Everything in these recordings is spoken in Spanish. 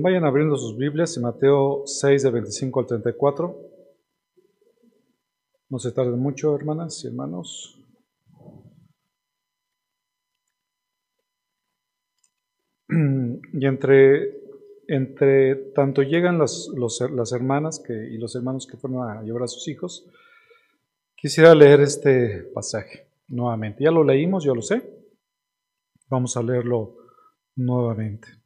Vayan abriendo sus Biblias en Mateo 6 de 25 al 34. No se tarden mucho, hermanas y hermanos. Y entre, entre tanto llegan las, las hermanas y los hermanos que fueron a llevar a sus hijos, quisiera leer este pasaje nuevamente. Ya lo leímos, yo lo sé. Vamos a leerlo nuevamente.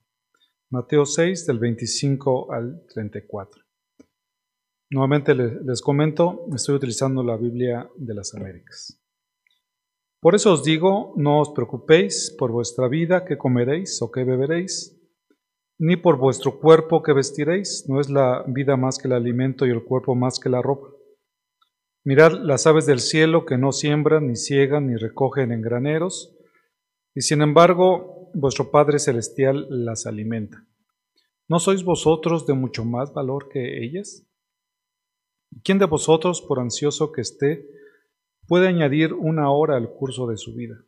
Mateo 6 del 25 al 34. Nuevamente les, comento, estoy utilizando la Biblia de las Américas. Por eso os digo, no os preocupéis por vuestra vida, qué comeréis o qué beberéis, ni por vuestro cuerpo que vestiréis, no es la vida más que el alimento y el cuerpo más que la ropa. Mirad las aves del cielo que no siembran, ni ciegan, ni recogen en graneros, y sin embargo vuestro Padre Celestial las alimenta. ¿No sois vosotros de mucho más valor que ellas? ¿Quién de vosotros, por ansioso que esté, puede añadir una hora al curso de su vida?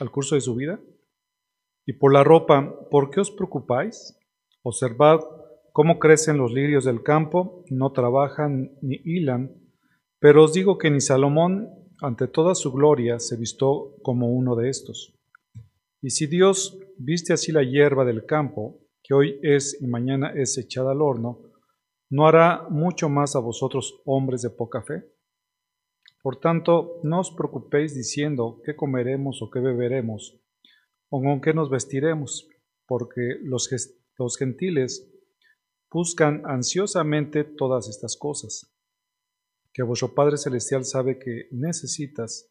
¿Al curso de su vida? Y por la ropa, ¿por qué os preocupáis? Observad cómo crecen los lirios del campo, no trabajan ni hilan, pero os digo que ni Salomón, ante toda su gloria, se vistió como uno de estos. Y si Dios viste así la hierba del campo, que hoy es y mañana es echada al horno, ¿no hará mucho más a vosotros hombres de poca fe? Por tanto, no os preocupéis diciendo qué comeremos o qué beberemos, o con qué nos vestiremos, porque los, los gentiles buscan ansiosamente todas estas cosas, que vuestro Padre Celestial sabe que necesitas,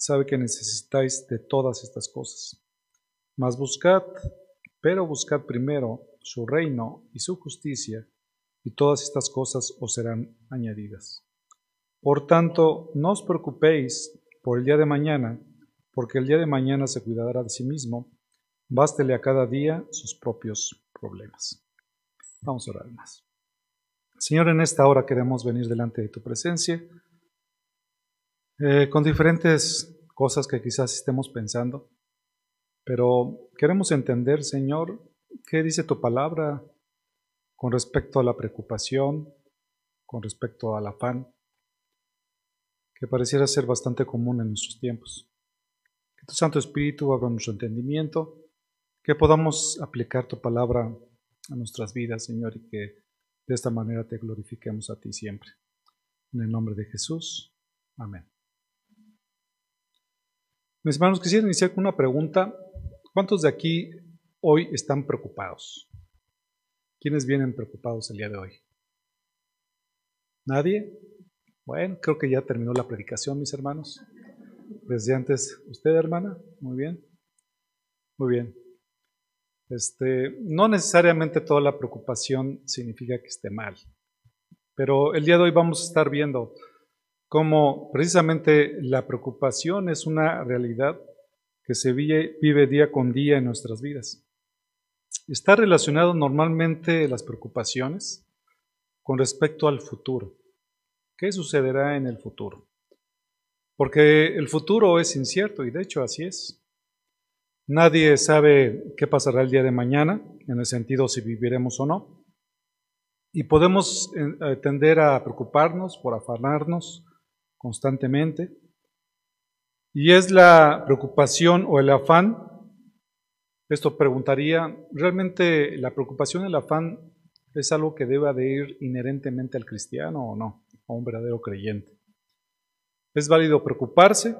sabe que necesitáis de todas estas cosas. Mas buscad, pero buscad primero su reino y su justicia, y todas estas cosas os serán añadidas. Por tanto, no os preocupéis por el día de mañana, porque el día de mañana se cuidará de sí mismo, bástele a cada día sus propios problemas. Vamos a orar más. Señor, en esta hora queremos venir delante de tu presencia eh, con diferentes cosas que quizás estemos pensando, pero queremos entender, Señor, ¿Qué dice tu palabra con respecto a la preocupación, con respecto al afán, que pareciera ser bastante común en nuestros tiempos? Que tu Santo Espíritu abra nuestro entendimiento, que podamos aplicar tu palabra a nuestras vidas, Señor, y que de esta manera te glorifiquemos a ti siempre. En el nombre de Jesús. Amén. Mis hermanos, quisiera iniciar con una pregunta. ¿Cuántos de aquí hoy están preocupados? ¿Quiénes vienen preocupados el día de hoy? ¿Nadie? Bueno, creo que ya terminó la predicación, mis hermanos. Desde antes, ¿usted, hermana? Muy bien. Muy bien. Este, no necesariamente toda la preocupación significa que esté mal, pero el día de hoy vamos a estar viendo cómo precisamente la preocupación es una realidad que se vive día con día en nuestras vidas. Está relacionado normalmente las preocupaciones con respecto al futuro. ¿Qué sucederá en el futuro? Porque el futuro es incierto y de hecho así es. Nadie sabe qué pasará el día de mañana, en el sentido si viviremos o no. Y podemos eh, tender a preocuparnos por afanarnos constantemente. Y es la preocupación o el afán esto preguntaría, ¿realmente la preocupación, el afán es algo que deba de ir inherentemente al cristiano o no, a un verdadero creyente? ¿Es válido preocuparse?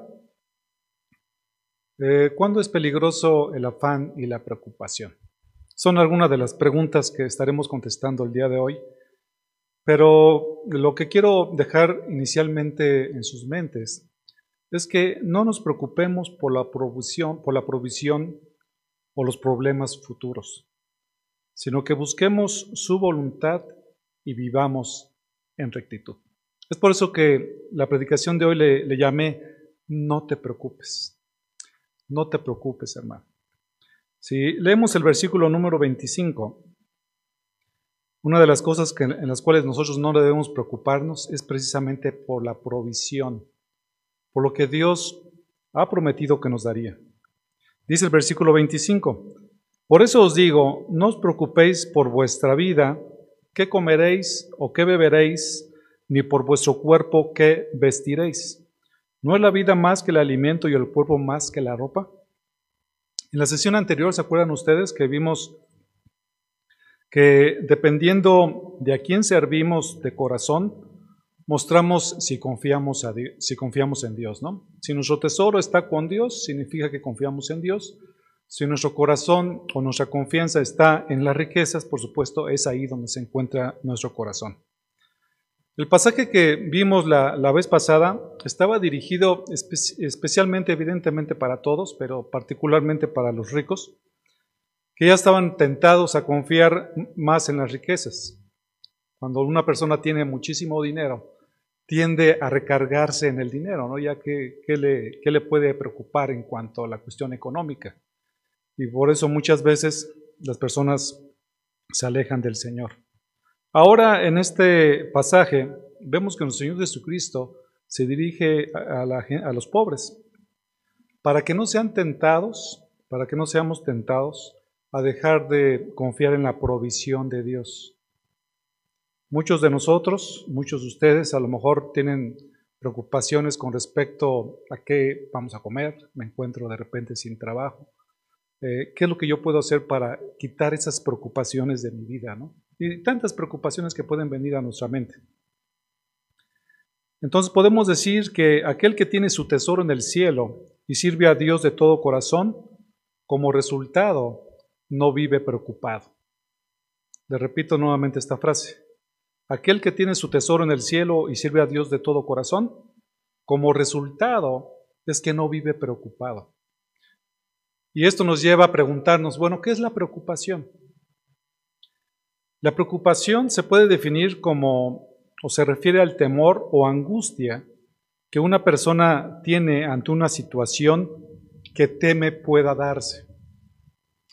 Eh, ¿Cuándo es peligroso el afán y la preocupación? Son algunas de las preguntas que estaremos contestando el día de hoy, pero lo que quiero dejar inicialmente en sus mentes es que no nos preocupemos por la provisión, por la provisión o los problemas futuros, sino que busquemos su voluntad y vivamos en rectitud. Es por eso que la predicación de hoy le, llamé No te preocupes. No te preocupes, hermano. Si leemos el versículo número 25, una de las cosas en las cuales nosotros no debemos preocuparnos es precisamente por la provisión, por lo que Dios ha prometido que nos daría. Dice el versículo 25, Por eso os digo, no os preocupéis por vuestra vida, qué comeréis o qué beberéis, ni por vuestro cuerpo qué vestiréis. ¿No es la vida más que el alimento y el cuerpo más que la ropa? En la sesión anterior, ¿se acuerdan ustedes que vimos que dependiendo de a quién servimos de corazón, mostramos si confiamos, a si confiamos en Dios, ¿no? Si nuestro tesoro está con Dios, significa que confiamos en Dios. Si nuestro corazón o nuestra confianza está en las riquezas, por supuesto, es ahí donde se encuentra nuestro corazón. El pasaje que vimos la, vez pasada estaba dirigido especialmente, evidentemente, para todos, pero particularmente para los ricos, que ya estaban tentados a confiar más en las riquezas. Cuando una persona tiene muchísimo dinero, tiende a recargarse en el dinero, ¿no? ya que ¿qué le, qué le puede preocupar en cuanto a la cuestión económica. Y por eso muchas veces las personas se alejan del Señor. Ahora en este pasaje vemos que nuestro Señor Jesucristo se dirige a, a los pobres para que no sean tentados, para que no seamos tentados a dejar de confiar en la provisión de Dios. Muchos de nosotros, muchos de ustedes a lo mejor tienen preocupaciones con respecto a qué vamos a comer, me encuentro de repente sin trabajo, eh, ¿qué es lo que yo puedo hacer para quitar esas preocupaciones de mi vida? ¿no? Y tantas preocupaciones que pueden venir a nuestra mente. Entonces podemos decir que aquel que tiene su tesoro en el cielo y sirve a Dios de todo corazón, como resultado no vive preocupado. Le repito nuevamente esta frase. Aquel que tiene su tesoro en el cielo y sirve a Dios de todo corazón, como resultado es que no vive preocupado. Y esto nos lleva a preguntarnos, bueno, ¿qué es la preocupación? La preocupación se puede definir como, o se refiere al temor o angustia que una persona tiene ante una situación que teme pueda darse.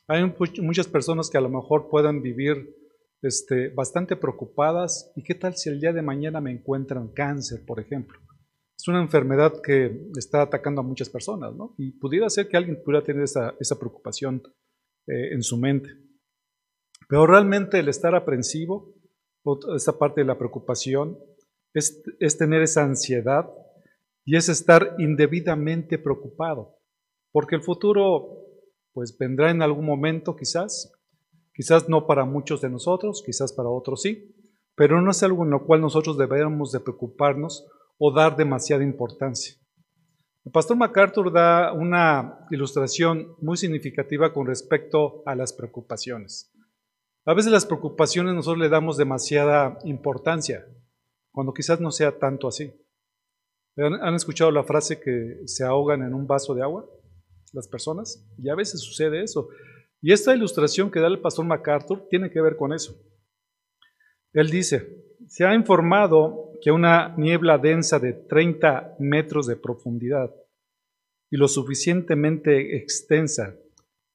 Hay muchas personas que a lo mejor puedan vivir este, bastante preocupadas. ¿Y qué tal si el día de mañana me encuentran cáncer, por ejemplo? es una enfermedad que está atacando a muchas personas, ¿no? Y pudiera ser que alguien pudiera tener esa, preocupación eh, en su mente. Pero realmente el estar aprensivo, esa parte de la preocupación, es, es tener esa ansiedad y es estar indebidamente preocupado, porque el futuro pues vendrá en algún momento quizás, quizás no para muchos de nosotros, quizás para otros sí, pero no es algo en lo cual nosotros debemos de preocuparnos o dar demasiada importancia. El pastor MacArthur da una ilustración muy significativa con respecto a las preocupaciones. A veces las preocupaciones nosotros le damos demasiada importancia, cuando quizás no sea tanto así. ¿Han escuchado la frase que se ahogan en un vaso de agua las personas? Y a veces sucede eso. Y esta ilustración que da el pastor MacArthur tiene que ver con eso. Él dice, se ha informado que una niebla densa de 30 metros de profundidad y lo suficientemente extensa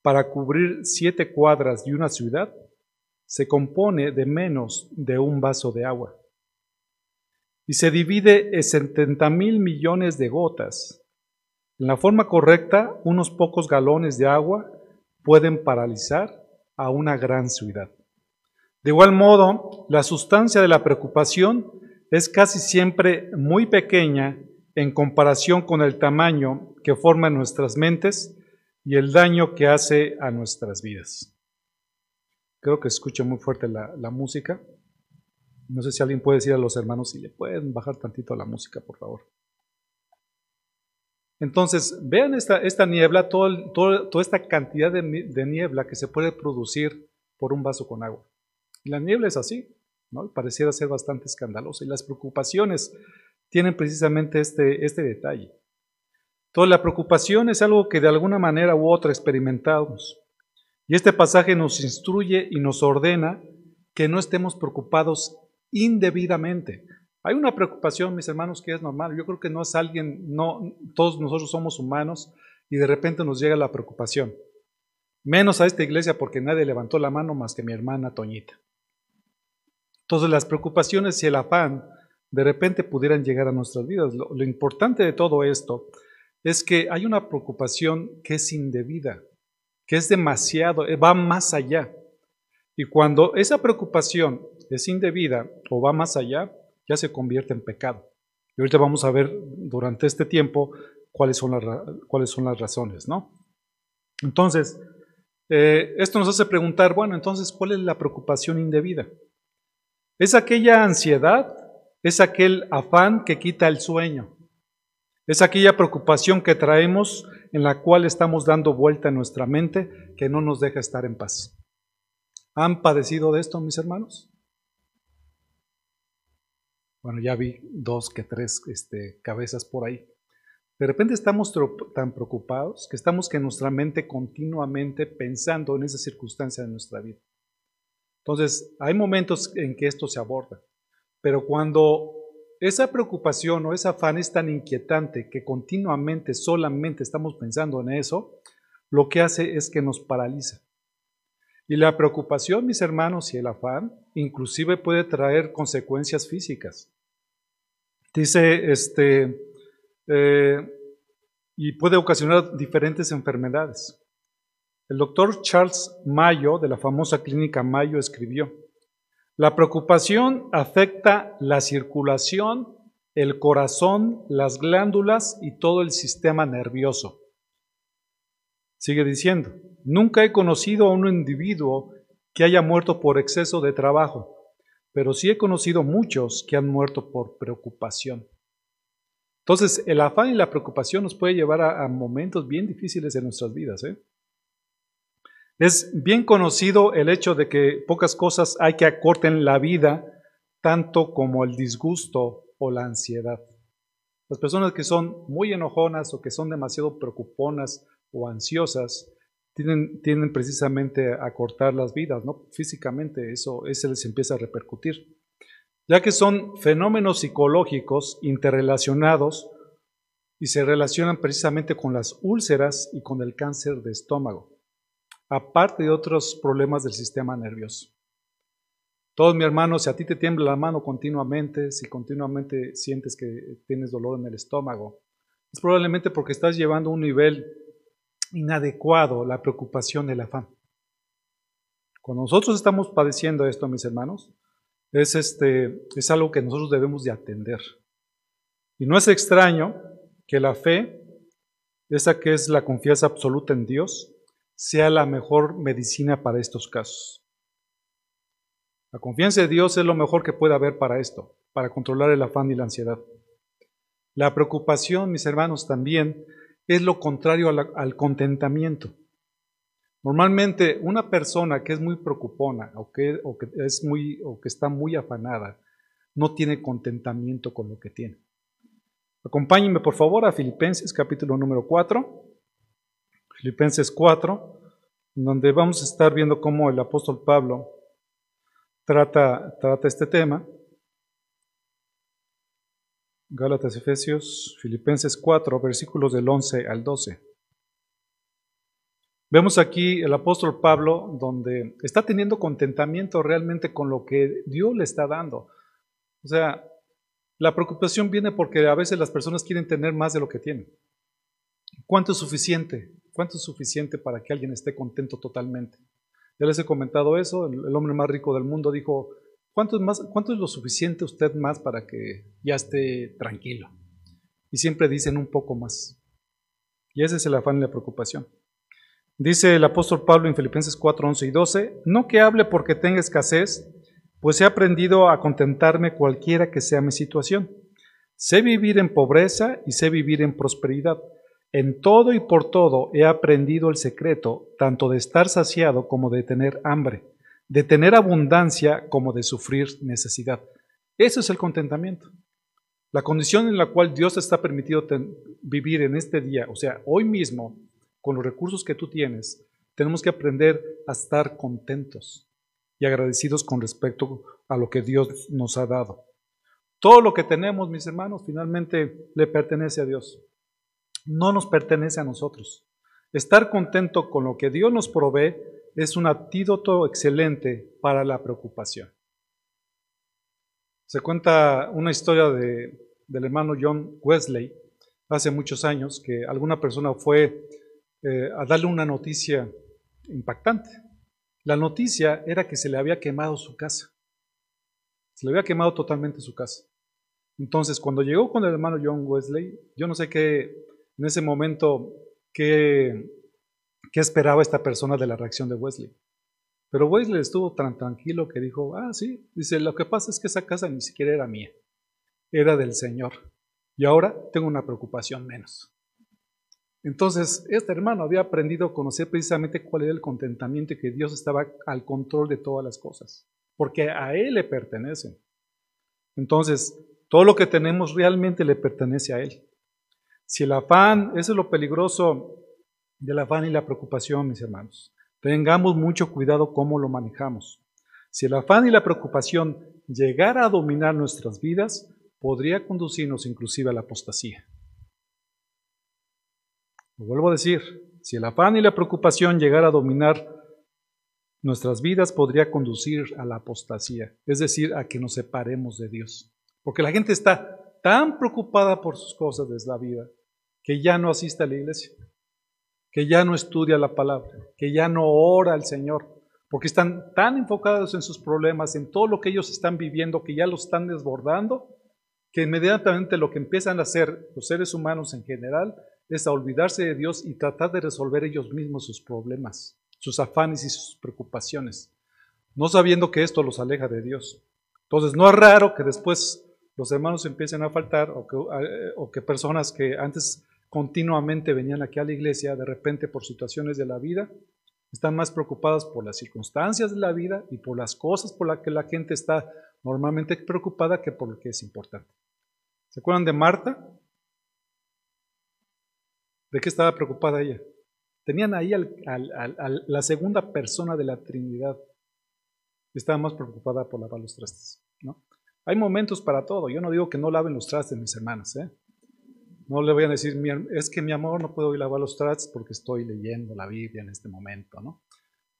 para cubrir siete cuadras de una ciudad se compone de menos de un vaso de agua y se divide en 70 mil millones de gotas. En la forma correcta, unos pocos galones de agua pueden paralizar a una gran ciudad. De igual modo, la sustancia de la preocupación es casi siempre muy pequeña en comparación con el tamaño que forma nuestras mentes y el daño que hace a nuestras vidas. Creo que escucha muy fuerte la, música. No sé si alguien puede decir a los hermanos si le pueden bajar tantito la música, por favor. Entonces, vean esta, niebla, toda esta cantidad de niebla que se puede producir por un vaso con agua. La niebla es así. Pareciera ser bastante escandalosa y las preocupaciones tienen precisamente este, este detalle. Toda la preocupación es algo que de alguna manera u otra experimentamos. Y este pasaje nos instruye y nos ordena que no estemos preocupados indebidamente. Hay una preocupación, mis hermanos, que es normal. Yo creo que no es alguien, no, todos nosotros somos humanos y de repente nos llega la preocupación. Menos a esta iglesia porque nadie levantó la mano más que mi hermana Toñita. Entonces las preocupaciones y el afán de repente pudieran llegar a nuestras vidas. Lo, importante de todo esto es que hay una preocupación que es indebida. que es demasiado, eh, va más allá. Y cuando esa preocupación es indebida o va más allá, ya se convierte en pecado. Y ahorita vamos a ver durante este tiempo cuáles son las, cuáles son las razones, ¿no? Entonces, eh, esto nos hace preguntar, bueno, entonces, ¿cuál es la preocupación indebida? ¿Es aquella ansiedad? ¿Es aquel afán que quita el sueño? ¿Es aquella preocupación que traemos en la cual estamos dando vuelta en nuestra mente que no nos deja estar en paz? ¿Han padecido de esto, mis hermanos? Bueno, ya vi dos que tres este, cabezas por ahí. De repente estamos tan preocupados que estamos que nuestra mente continuamente pensando en esa circunstancia de nuestra vida. Entonces, hay momentos en que esto se aborda, pero cuando esa preocupación o ese afán es tan inquietante que continuamente solamente estamos pensando en eso, lo que hace es que nos paraliza. Y la preocupación, mis hermanos, y el afán, inclusive puede traer consecuencias físicas. Dice, este, eh, y puede ocasionar diferentes enfermedades. El doctor Charles Mayo, de la famosa clínica Mayo, escribió, la preocupación afecta la circulación, el corazón, las glándulas y todo el sistema nervioso. Sigue diciendo, nunca he conocido a un individuo que haya muerto por exceso de trabajo, pero sí he conocido muchos que han muerto por preocupación. Entonces, el afán y la preocupación nos puede llevar a, momentos bien difíciles en nuestras vidas. ¿eh? Es bien conocido el hecho de que pocas cosas hay que acorten la vida, tanto como el disgusto o la ansiedad. Las personas que son muy enojonas o que son demasiado preocuponas o ansiosas tienen, tienen precisamente a cortar las vidas, ¿no? Físicamente eso, eso les empieza a repercutir ya que son fenómenos psicológicos interrelacionados y se relacionan precisamente con las úlceras y con el cáncer de estómago, aparte de otros problemas del sistema nervioso. Todos mi hermano, si a ti te tiembla la mano continuamente, si continuamente sientes que tienes dolor en el estómago, es probablemente porque estás llevando un nivel inadecuado la preocupación, el afán. Cuando nosotros estamos padeciendo esto, mis hermanos, es, este, es algo que nosotros debemos de atender. Y no es extraño que la fe, esa que es la confianza absoluta en Dios, sea la mejor medicina para estos casos. La confianza en Dios es lo mejor que puede haber para esto, para controlar el afán y la ansiedad. La preocupación, mis hermanos, también es lo contrario al contentamiento. Normalmente una persona que es muy preocupona o que, es muy, o que está muy afanada no tiene contentamiento con lo que tiene. Acompáñenme por favor a Filipenses capítulo número 4. Filipenses 4, donde vamos a estar viendo cómo el apóstol Pablo trata, trata este tema. Gálatas, Efesios, Filipenses 4, versículos del 11 al 12. Vemos aquí el apóstol Pablo donde está teniendo contentamiento realmente con lo que Dios le está dando. O sea, la preocupación viene porque a veces las personas quieren tener más de lo que tienen. ¿Cuánto es suficiente? ¿Cuánto es suficiente para que alguien esté contento totalmente? Ya les he comentado eso, el, hombre más rico del mundo dijo, ¿cuánto es, más, ¿cuánto es lo suficiente usted más para que ya esté tranquilo? Y siempre dicen un poco más. Y ese es el afán y la preocupación. Dice el apóstol Pablo en Filipenses 4, 11 y 12, no que hable porque tenga escasez, pues he aprendido a contentarme cualquiera que sea mi situación. Sé vivir en pobreza y sé vivir en prosperidad. En todo y por todo he aprendido el secreto, tanto de estar saciado como de tener hambre, de tener abundancia como de sufrir necesidad. Eso es el contentamiento. La condición en la cual Dios está permitido vivir en este día, o sea, hoy mismo, con los recursos que tú tienes, tenemos que aprender a estar contentos y agradecidos con respecto a lo que Dios nos ha dado. Todo lo que tenemos, mis hermanos, finalmente le pertenece a Dios. No nos pertenece a nosotros. Estar contento con lo que Dios nos provee es un antídoto excelente para la preocupación. Se cuenta una historia de, del hermano John Wesley hace muchos años que alguna persona fue eh, a darle una noticia impactante. La noticia era que se le había quemado su casa. Se le había quemado totalmente su casa. Entonces, cuando llegó con el hermano John Wesley, yo no sé qué, en ese momento, qué, qué esperaba esta persona de la reacción de Wesley. Pero Wesley estuvo tan tranquilo que dijo, ah, sí, dice, lo que pasa es que esa casa ni siquiera era mía, era del Señor. Y ahora tengo una preocupación menos. Entonces, este hermano había aprendido a conocer precisamente cuál era el contentamiento y que Dios estaba al control de todas las cosas, porque a Él le pertenecen. Entonces, todo lo que tenemos realmente le pertenece a Él. Si el afán, eso es lo peligroso del afán y la preocupación, mis hermanos. Tengamos mucho cuidado cómo lo manejamos. Si el afán y la preocupación llegara a dominar nuestras vidas, podría conducirnos inclusive a la apostasía. Lo vuelvo a decir, si el afán y la preocupación llegara a dominar nuestras vidas, podría conducir a la apostasía, es decir, a que nos separemos de Dios. Porque la gente está tan preocupada por sus cosas de la vida que ya no asiste a la iglesia, que ya no estudia la palabra, que ya no ora al Señor, porque están tan enfocados en sus problemas, en todo lo que ellos están viviendo, que ya lo están desbordando, que inmediatamente lo que empiezan a hacer los seres humanos en general es a olvidarse de Dios y tratar de resolver ellos mismos sus problemas, sus afanes y sus preocupaciones, no sabiendo que esto los aleja de Dios. Entonces no es raro que después los hermanos empiecen a faltar o que, eh, o que personas que antes continuamente venían aquí a la iglesia, de repente por situaciones de la vida, están más preocupadas por las circunstancias de la vida y por las cosas por las que la gente está normalmente preocupada que por lo que es importante. ¿Se acuerdan de Marta? ¿De qué estaba preocupada ella? Tenían ahí a la segunda persona de la Trinidad. Estaba más preocupada por lavar los trastes. ¿no? Hay momentos para todo. Yo no digo que no laven los trastes, mis hermanas. ¿eh? No le voy a decir, es que mi amor no puedo ir a lavar los trastes porque estoy leyendo la Biblia en este momento. ¿no?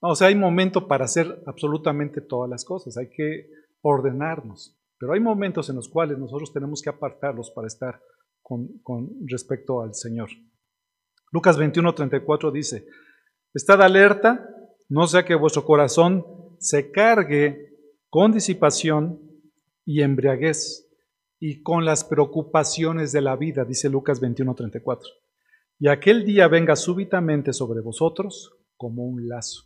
no o sea, hay momento para hacer absolutamente todas las cosas. Hay que ordenarnos. Pero hay momentos en los cuales nosotros tenemos que apartarlos para estar con, con respecto al Señor. Lucas 21, 34 dice, Estad alerta, no sea que vuestro corazón se cargue con disipación y embriaguez y con las preocupaciones de la vida, dice Lucas 21, 34. Y aquel día venga súbitamente sobre vosotros como un lazo.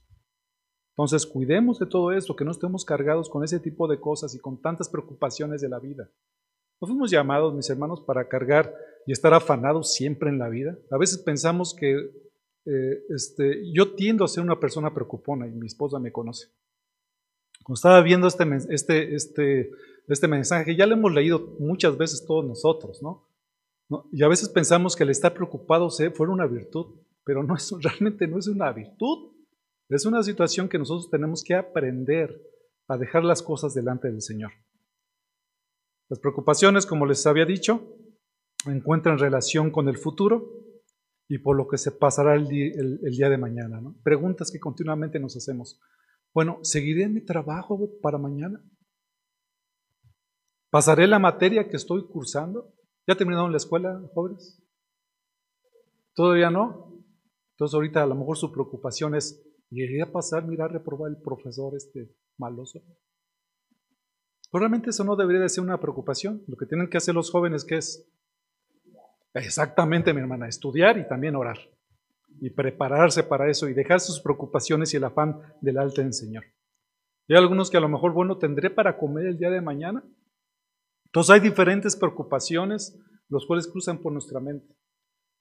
Entonces, cuidemos de todo esto, que no estemos cargados con ese tipo de cosas y con tantas preocupaciones de la vida. No fuimos llamados, mis hermanos, para cargar y estar afanados siempre en la vida. A veces pensamos que eh, este, yo tiendo a ser una persona preocupona y mi esposa me conoce. Cuando estaba viendo este, este, este, este mensaje, ya lo hemos leído muchas veces todos nosotros, ¿no? Y a veces pensamos que el estar preocupado fuera una virtud, pero no es, realmente no es una virtud. Es una situación que nosotros tenemos que aprender a dejar las cosas delante del Señor. Las preocupaciones, como les había dicho, encuentran relación con el futuro y por lo que se pasará el, día, de mañana. Preguntas que continuamente nos hacemos. Bueno, ¿seguiré mi trabajo para mañana? ¿Pasaré la materia que estoy cursando? ¿Ya terminaron la escuela, jóvenes? ¿Todavía no? Entonces ahorita a lo mejor su preocupación es, ¿llegué a pasar, mirar, reprobar el profesor este maloso? Pero realmente eso no debería de ser una preocupación. Lo que tienen que hacer los jóvenes, ¿qué es? Exactamente, mi hermana, estudiar y también orar. Y prepararse para eso y dejar sus preocupaciones y el afán del alto en Señor. Y hay algunos que a lo mejor, bueno, tendré para comer el día de mañana. Entonces hay diferentes preocupaciones, los cuales cruzan por nuestra mente.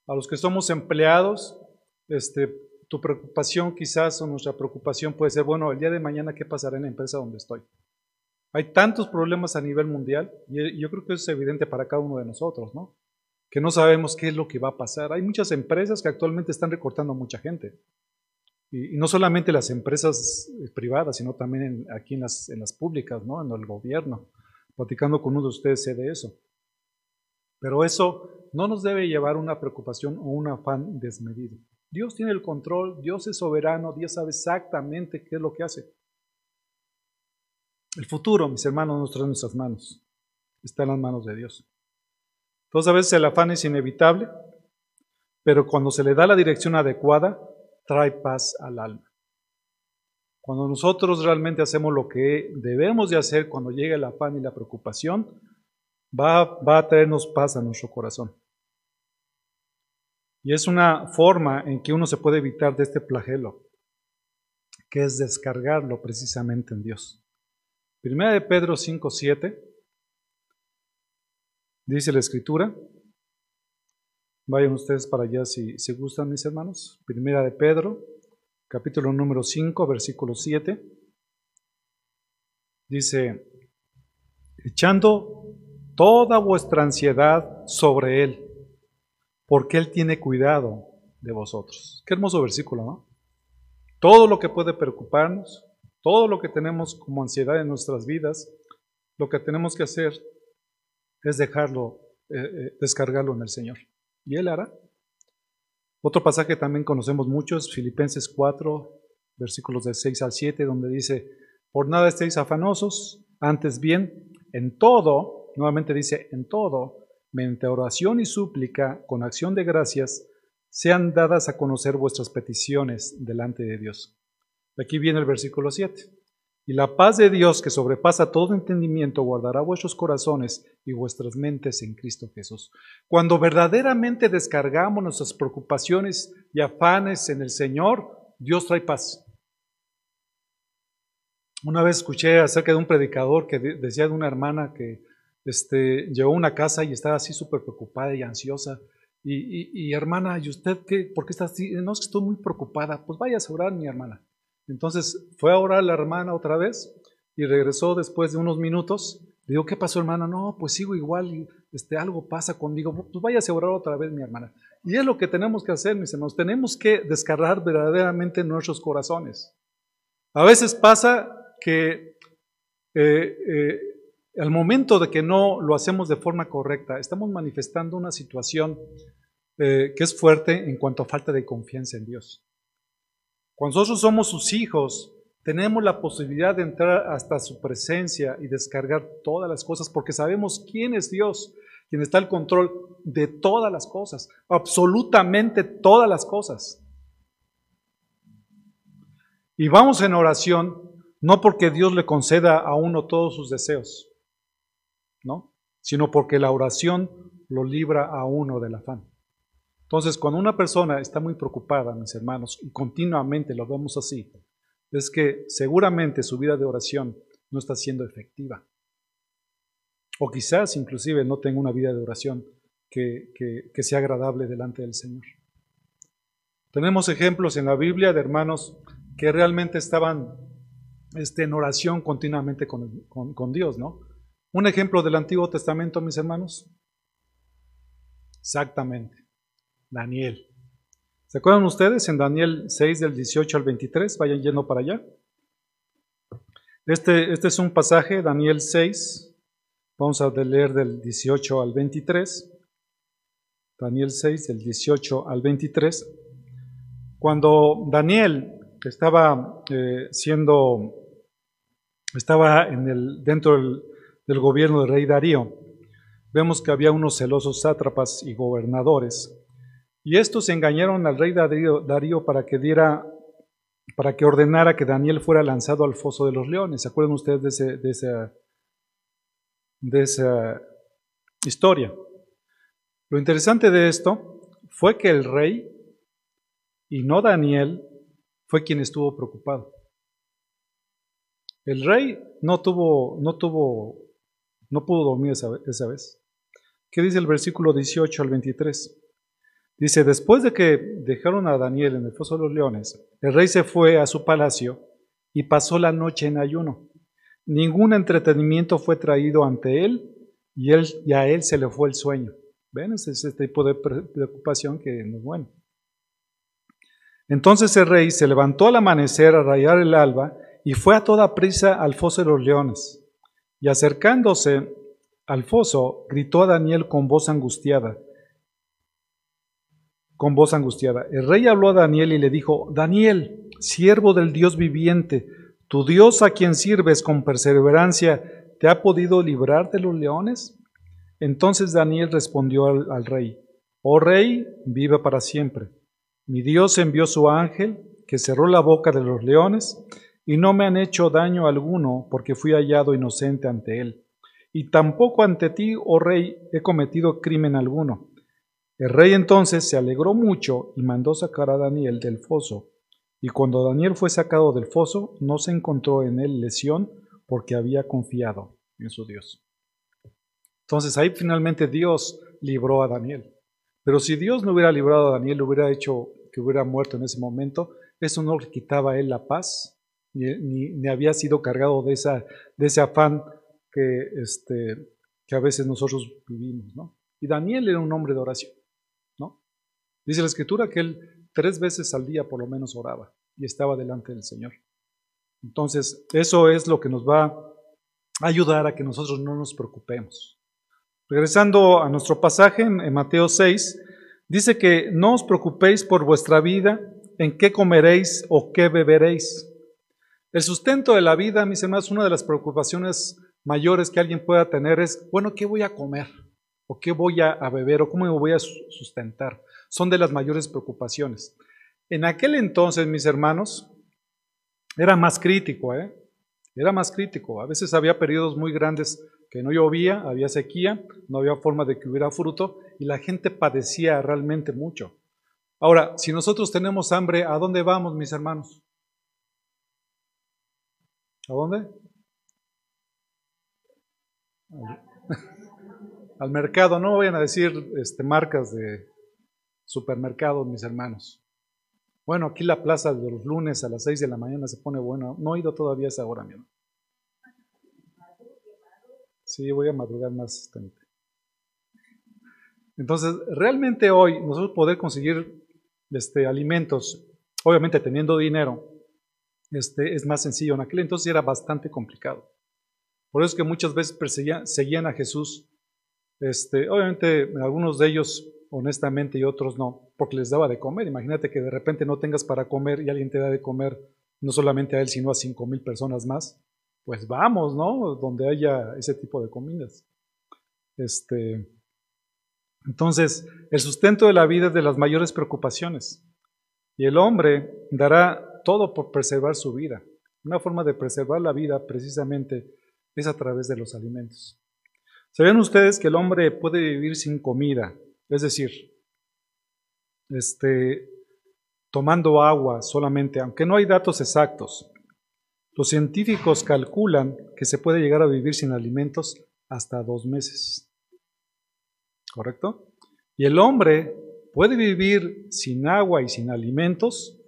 A los que somos empleados, este, tu preocupación quizás o nuestra preocupación puede ser, bueno, el día de mañana, ¿qué pasará en la empresa donde estoy? Hay tantos problemas a nivel mundial y yo creo que eso es evidente para cada uno de nosotros, ¿no? Que no sabemos qué es lo que va a pasar. Hay muchas empresas que actualmente están recortando a mucha gente. Y, no solamente las empresas eh, privadas, sino también aquí las, en las públicas, ¿no? En el gobierno. Platicando con uno de ustedes sé de eso. Pero eso no nos debe llevar a una preocupación o un afán desmedido. Dios tiene el control, Dios es soberano, Dios sabe exactamente qué es lo que hace. El futuro, mis hermanos, no está en nuestras manos, está en las manos de Dios. Entonces a veces el afán es inevitable, pero cuando se le da la dirección adecuada, trae paz al alma. Cuando nosotros realmente hacemos lo que debemos de hacer cuando llegue el afán y la preocupación, va, va a traernos paz a nuestro corazón. Y es una forma en que uno se puede evitar de este flagelo, que es descargarlo precisamente en Dios. Primera de Pedro 5.7 dice la escritura, vayan ustedes para allá si, se gustan mis hermanos, Primera de Pedro, capítulo número 5, versículo 7, dice, echando toda vuestra ansiedad sobre Él, porque Él tiene cuidado de vosotros. Qué hermoso versículo, ¿no? Todo lo que puede preocuparnos, todo lo que tenemos como ansiedad en nuestras vidas, lo que tenemos que hacer es dejarlo, eh, eh, descargarlo en el Señor. Y Él hará. Otro pasaje también conocemos mucho es Filipenses 4, versículos de 6 al 7, donde dice, por nada estéis afanosos, antes bien, en todo, nuevamente dice, en todo, mediante oración y súplica, con acción de gracias, sean dadas a conocer vuestras peticiones delante de Dios. Aquí viene el versículo 7. Y la paz de Dios, que sobrepasa todo entendimiento, guardará vuestros corazones y vuestras mentes en Cristo Jesús. Cuando verdaderamente descargamos nuestras preocupaciones y afanes en el Señor, Dios trae paz. Una vez escuché acerca de un predicador que decía de una hermana que este, llegó a una casa y estaba así súper preocupada y ansiosa. Y, hermana, ¿y usted qué? ¿Por qué está así? No, es que estoy muy preocupada. Pues vaya a orar, mi hermana. Entonces fue a orar la hermana otra vez y regresó después de unos minutos. Le digo, ¿qué pasó, hermana? No, pues sigo igual este, algo pasa conmigo. Pues vaya a orar otra vez, mi hermana. Y es lo que tenemos que hacer, mis hermanos. Tenemos que descargar verdaderamente nuestros corazones. A veces pasa que eh, eh, al momento de que no lo hacemos de forma correcta, estamos manifestando una situación eh, que es fuerte en cuanto a falta de confianza en Dios. Cuando nosotros somos sus hijos, tenemos la posibilidad de entrar hasta su presencia y descargar todas las cosas porque sabemos quién es Dios, quien está al control de todas las cosas, absolutamente todas las cosas. Y vamos en oración no porque Dios le conceda a uno todos sus deseos, ¿no? Sino porque la oración lo libra a uno del afán. Entonces, cuando una persona está muy preocupada, mis hermanos, y continuamente lo vemos así, es que seguramente su vida de oración no está siendo efectiva. O quizás inclusive no tenga una vida de oración que, que, sea agradable delante del Señor. Tenemos ejemplos en la Biblia de hermanos que realmente estaban este, en oración continuamente con, con, con Dios, ¿no? Un ejemplo del Antiguo Testamento, mis hermanos. Exactamente. Daniel. ¿Se acuerdan ustedes en Daniel 6 del 18 al 23? Vayan yendo para allá. Este, este es un pasaje, Daniel 6. Vamos a leer del 18 al 23. Daniel 6 del 18 al 23. Cuando Daniel estaba eh, siendo, estaba en el, dentro del, del gobierno del rey Darío, vemos que había unos celosos sátrapas y gobernadores y estos engañaron al rey Darío, para que diera, para que ordenara que Daniel fuera lanzado al foso de los leones. ¿Se acuerdan ustedes de, de, esa, de esa historia? Lo interesante de esto fue que el rey, y no Daniel, fue quien estuvo preocupado. El rey no tuvo, no tuvo, no pudo dormir esa, esa vez. ¿Qué dice el versículo 18 al 23? Dice, después de que dejaron a Daniel en el foso de los leones, el rey se fue a su palacio y pasó la noche en ayuno. Ningún entretenimiento fue traído ante él y, él, y a él se le fue el sueño. ¿Ven? Es ese tipo de preocupación que no es bueno. Entonces el rey se levantó al amanecer a rayar el alba y fue a toda prisa al foso de los leones. Y acercándose al foso, gritó a Daniel con voz angustiada, con voz angustiada. El rey habló a Daniel y le dijo, Daniel, siervo del Dios viviente, tu Dios a quien sirves con perseverancia, ¿te ha podido librar de los leones? Entonces Daniel respondió al, rey, Oh rey, vive para siempre. Mi Dios envió su ángel, que cerró la boca de los leones, y no me han hecho daño alguno porque fui hallado inocente ante él. Y tampoco ante ti, oh rey, he cometido crimen alguno. El rey entonces se alegró mucho y mandó sacar a Daniel del foso. Y cuando Daniel fue sacado del foso, no se encontró en él lesión porque había confiado en su Dios. Entonces ahí finalmente Dios libró a Daniel. Pero si Dios no hubiera librado a Daniel, hubiera hecho que hubiera muerto en ese momento, eso no le quitaba a él la paz, ni, había sido cargado de, esa, de ese afán que, este, que a veces nosotros vivimos. ¿no? Y Daniel era un hombre de oración. Dice la escritura que él tres veces al día por lo menos oraba y estaba delante del Señor. Entonces, eso es lo que nos va a ayudar a que nosotros no nos preocupemos. Regresando a nuestro pasaje en Mateo 6, dice que no os preocupéis por vuestra vida, en qué comeréis o qué beberéis. El sustento de la vida, mis hermanos, una de las preocupaciones mayores que alguien pueda tener es, bueno, ¿qué voy a comer? ¿O qué voy a, beber? ¿O cómo me voy a sustentar? Son de las mayores preocupaciones. En aquel entonces, mis hermanos, era más crítico, ¿eh? Era más crítico. A veces había periodos muy grandes que no llovía, había sequía, no había forma de que hubiera fruto y la gente padecía realmente mucho. Ahora, si nosotros tenemos hambre, ¿a dónde vamos, mis hermanos? ¿A dónde? Al mercado, no vayan a decir este, marcas de supermercados, mis hermanos. Bueno, aquí la plaza de los lunes a las 6 de la mañana se pone buena. No he ido todavía a esa hora, mi hermano. Sí, voy a madrugar más. Entonces, realmente hoy nosotros poder conseguir este, alimentos, obviamente teniendo dinero, este, es más sencillo. En aquel entonces era bastante complicado. Por eso es que muchas veces seguían a Jesús. Este, obviamente, algunos de ellos honestamente y otros no, porque les daba de comer. Imagínate que de repente no tengas para comer y alguien te da de comer no solamente a él, sino a cinco mil personas más. Pues vamos, ¿no? Donde haya ese tipo de comidas. Este, entonces, el sustento de la vida es de las mayores preocupaciones. Y el hombre dará todo por preservar su vida. Una forma de preservar la vida precisamente es a través de los alimentos. ¿Sabían ustedes que el hombre puede vivir sin comida? Es decir, este, tomando agua solamente, aunque no hay datos exactos. Los científicos calculan que se puede llegar a vivir sin alimentos hasta dos meses. ¿Correcto? Y el hombre puede vivir sin agua y sin alimentos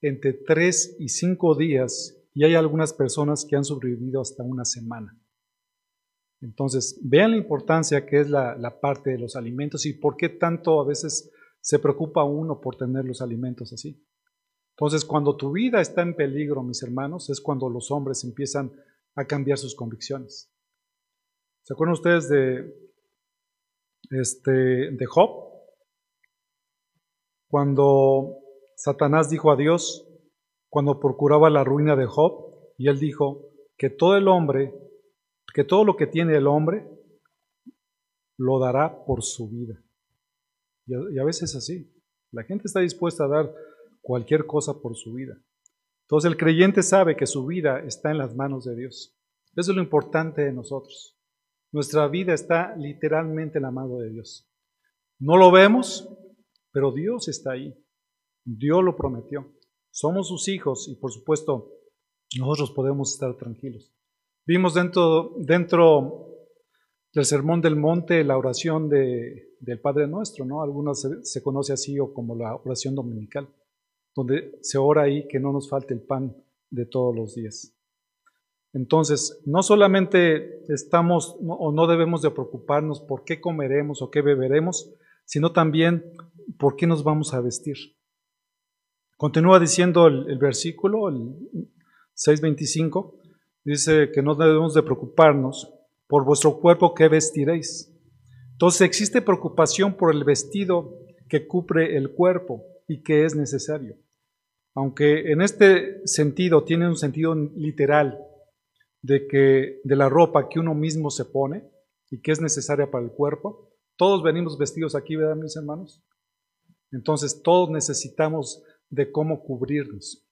entre tres y cinco días y hay algunas personas que han sobrevivido hasta una semana. Entonces, vean la importancia que es la, parte de los alimentos y por qué tanto a veces se preocupa uno por tener los alimentos así. Entonces, cuando tu vida está en peligro, mis hermanos, es cuando los hombres empiezan a cambiar sus convicciones. ¿Se acuerdan ustedes de, este, de Job? Cuando Satanás dijo a Dios cuando procuraba la ruina de Job, y él dijo que todo el hombre, que todo lo que tiene el hombre, lo dará por su vida. Y a, veces es así. La gente está dispuesta a dar cualquier cosa por su vida. Entonces el creyente sabe que su vida está en las manos de Dios. Eso es lo importante de nosotros. Nuestra vida está literalmente en la mano de Dios. No lo vemos, pero Dios está ahí. Dios lo prometió. Somos sus hijos y por supuesto nosotros podemos estar tranquilos. Vimos dentro, dentro del Sermón del Monte la oración de, del Padre Nuestro, ¿no? Algunos se, conoce así o como la oración dominical, donde se ora ahí que no nos falte el pan de todos los días. Entonces, no solamente estamos o no debemos de preocuparnos por qué comeremos o qué beberemos, sino también por qué nos vamos a vestir. Continúa diciendo el, versículo, el 6.25, dice que no debemos de preocuparnos por vuestro cuerpo que vestiréis. Entonces existe preocupación por el vestido que cubre el cuerpo y que es necesario. Aunque en este sentido tiene un sentido literal de que de la ropa que uno mismo se pone y que es necesaria para el cuerpo, todos venimos vestidos aquí, ¿verdad, mis hermanos? Entonces todos necesitamos de cómo cubrirnos.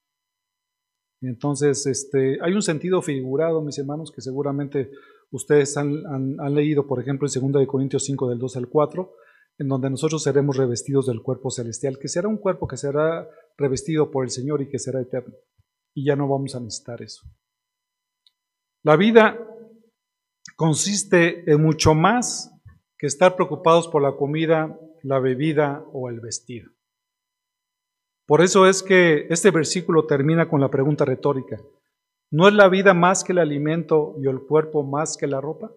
Entonces, este, hay un sentido figurado, mis hermanos, que seguramente ustedes han, han leído, por ejemplo, en 2 Corintios 5, del 2 al 4, en donde nosotros seremos revestidos del cuerpo celestial, que será un cuerpo que será revestido por el Señor y que será eterno. Y ya no vamos a necesitar eso. La vida consiste en mucho más que estar preocupados por la comida, la bebida o el vestido. Por eso es que este versículo termina con la pregunta retórica. ¿No es la vida más que el alimento y el cuerpo más que la ropa?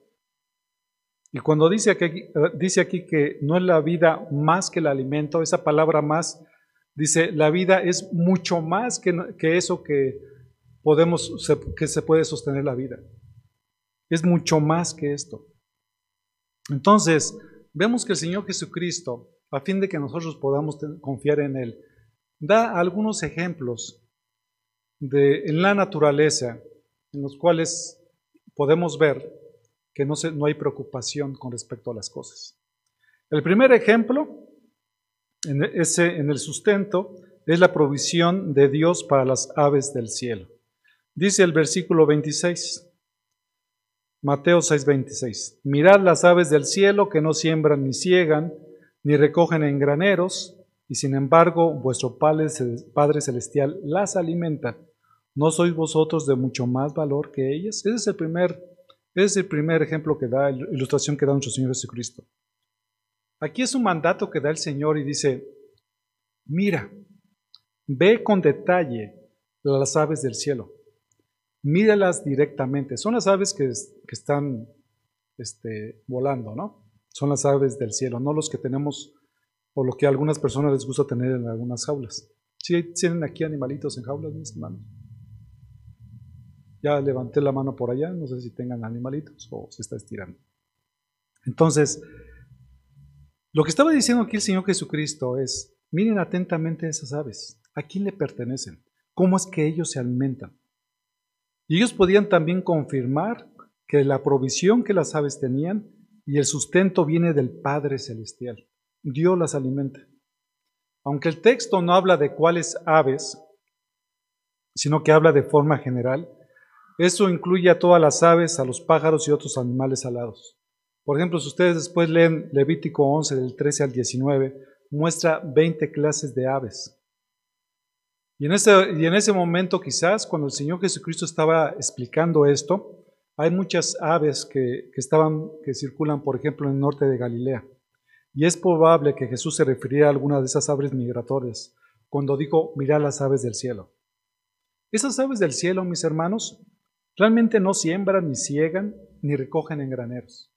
Y cuando dice aquí, dice aquí que no es la vida más que el alimento, esa palabra más, dice, la vida es mucho más que, que eso que podemos, que se puede sostener la vida. Es mucho más que esto. Entonces, vemos que el Señor Jesucristo, a fin de que nosotros podamos confiar en Él, da algunos ejemplos de, en la naturaleza en los cuales podemos ver que no, hay preocupación con respecto a las cosas. El primer ejemplo en, en el sustento es la provisión de Dios para las aves del cielo. Dice el versículo 26, Mateo 6:26, mirad las aves del cielo que no siembran ni ciegan, ni recogen en graneros, y sin embargo vuestro Padre Celestial las alimenta. ¿No sois vosotros de mucho más valor que ellas? Ese es el primer es el primer ejemplo que da, ilustración que da nuestro Señor Jesucristo. Aquí es un mandato que da el Señor y dice, mira, ve con detalle las aves del cielo, míralas directamente. Son las aves que, que están este, volando, ¿no? Son las aves del cielo, no los que tenemos o lo que a algunas personas les gusta tener en algunas jaulas. ¿Sí tienen aquí animalitos en jaulas, mis hermanos? Ya levanté la mano por allá, no sé si tengan animalitos o se está estirando. Entonces, lo que estaba diciendo aquí el Señor Jesucristo es, miren atentamente esas aves, ¿a quién le pertenecen? ¿Cómo es que ellos se alimentan? Y ellos podían también confirmar que la provisión que las aves tenían y el sustento viene del Padre Celestial. Dios las alimenta. Aunque el texto no habla de cuáles aves, sino que habla de forma general, eso incluye a todas las aves, a los pájaros y otros animales alados. Por ejemplo, si ustedes después leen Levítico 11 del 13 al 19, muestra 20 clases de aves. Y en, ese, y en ese momento quizás, cuando el Señor Jesucristo estaba explicando esto, hay muchas aves que, que, estaban, que circulan, por ejemplo, en el norte de Galilea. Y es probable que Jesús se refiriera a alguna de esas aves migratorias cuando dijo, mirad las aves del cielo. Esas aves del cielo, mis hermanos, Realmente no siembran, ni ciegan, ni recogen en graneros.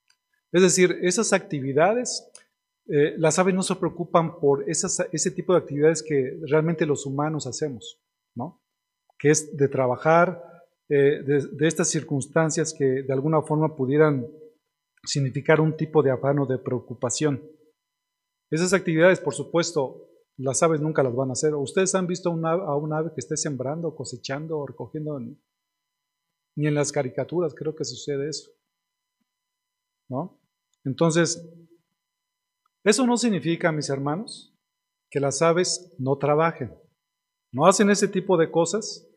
Es decir, esas actividades, eh, las aves no se preocupan por ese tipo de actividades que realmente los humanos hacemos, ¿no? Que es de trabajar, eh, de, estas circunstancias que de alguna forma pudieran significar un tipo de afán o de preocupación. Esas actividades, por supuesto, las aves nunca las van a hacer. ¿Ustedes han visto a un ave que esté sembrando, cosechando o recogiendo ni en las caricaturas creo que sucede eso. ¿No? Entonces, eso no significa, mis hermanos, que las aves no trabajen. No hacen ese tipo de cosas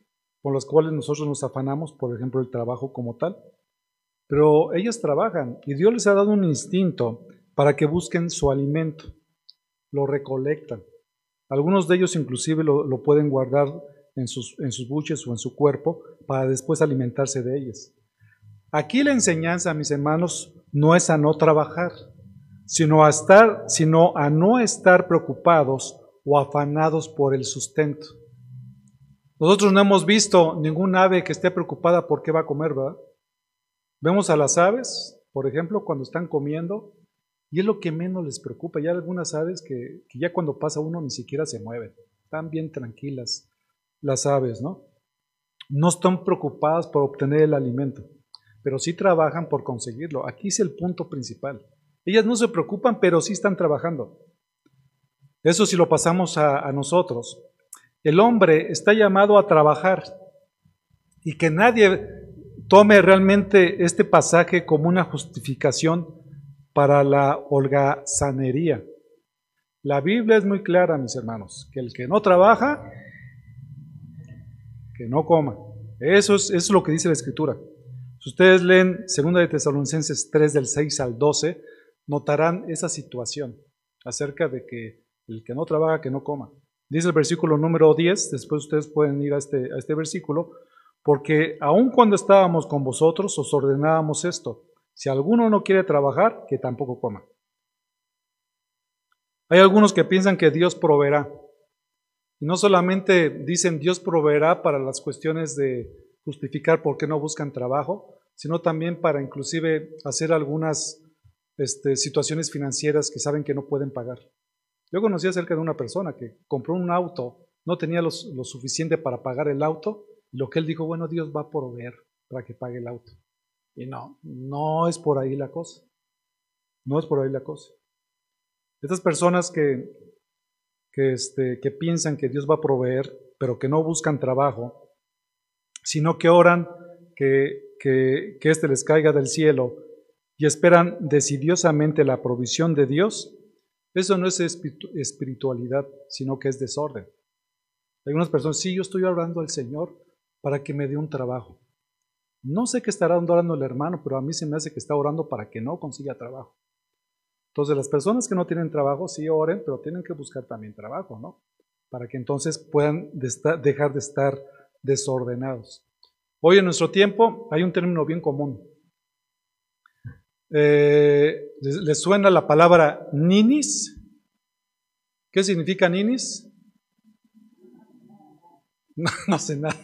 con las cuales nosotros nos afanamos, por ejemplo, el trabajo como tal. Pero ellas trabajan y Dios les ha dado un instinto para que busquen su alimento, lo recolectan. Algunos de ellos inclusive lo, pueden guardar en sus, en sus buches o en su cuerpo para después alimentarse de ellas. Aquí la enseñanza, mis hermanos, no es a no trabajar, sino a, estar, sino a no estar preocupados o afanados por el sustento. Nosotros no hemos visto ningún ave que esté preocupada por qué va a comer, ¿verdad? Vemos a las aves, por ejemplo, cuando están comiendo, y es lo que menos les preocupa. Ya algunas aves que, ya cuando pasa uno ni siquiera se mueven, están bien tranquilas, las aves, ¿no? No están preocupadas por obtener el alimento, pero sí trabajan por conseguirlo. Aquí es el punto principal. Ellas no se preocupan, pero sí están trabajando. Eso si lo pasamos a nosotros. El hombre está llamado a trabajar y que nadie tome realmente este pasaje como una justificación para la holgazanería. La Biblia es muy clara, mis hermanos, que el que no trabaja que no coma. Eso es, lo que dice la Escritura. Si ustedes leen 2 de Tesalonicenses 3 del 6 al 12, notarán esa situación acerca de que el que no trabaja, que no coma. Dice el versículo número 10, después ustedes pueden ir a este, a este versículo, porque aun cuando estábamos con vosotros os ordenábamos esto, si alguno no quiere trabajar, que tampoco coma. Hay algunos que piensan que Dios proveerá. Y no solamente dicen Dios proveerá para las cuestiones de justificar por qué no buscan trabajo, sino también para inclusive hacer algunas este, situaciones financieras que saben que no pueden pagar. Yo conocí acerca de una persona que compró un auto, no tenía lo suficiente para pagar el auto, y lo que él dijo, bueno, Dios va a proveer para que pague el auto. Y no, no es por ahí la cosa. No es por ahí la cosa. Estas personas que, que, este, piensan que Dios va a proveer, pero que no buscan trabajo, sino que oran que, que, que éste les caiga del cielo y esperan decidiosamente la provisión de Dios, eso no es espiritualidad, sino que es desorden. Hay algunas personas, sí, yo estoy orando al Señor para que me dé un trabajo. No sé qué estará orando el hermano, pero a mí se me hace que está orando para que no consiga trabajo. Entonces, las personas que no tienen trabajo, sí oren, pero tienen que buscar también trabajo, ¿no? Para que entonces puedan dejar de estar desordenados. Hoy en nuestro tiempo hay un término bien común, eh, ¿Les suena la palabra ninis? ¿Qué significa ninis? No, sé nada.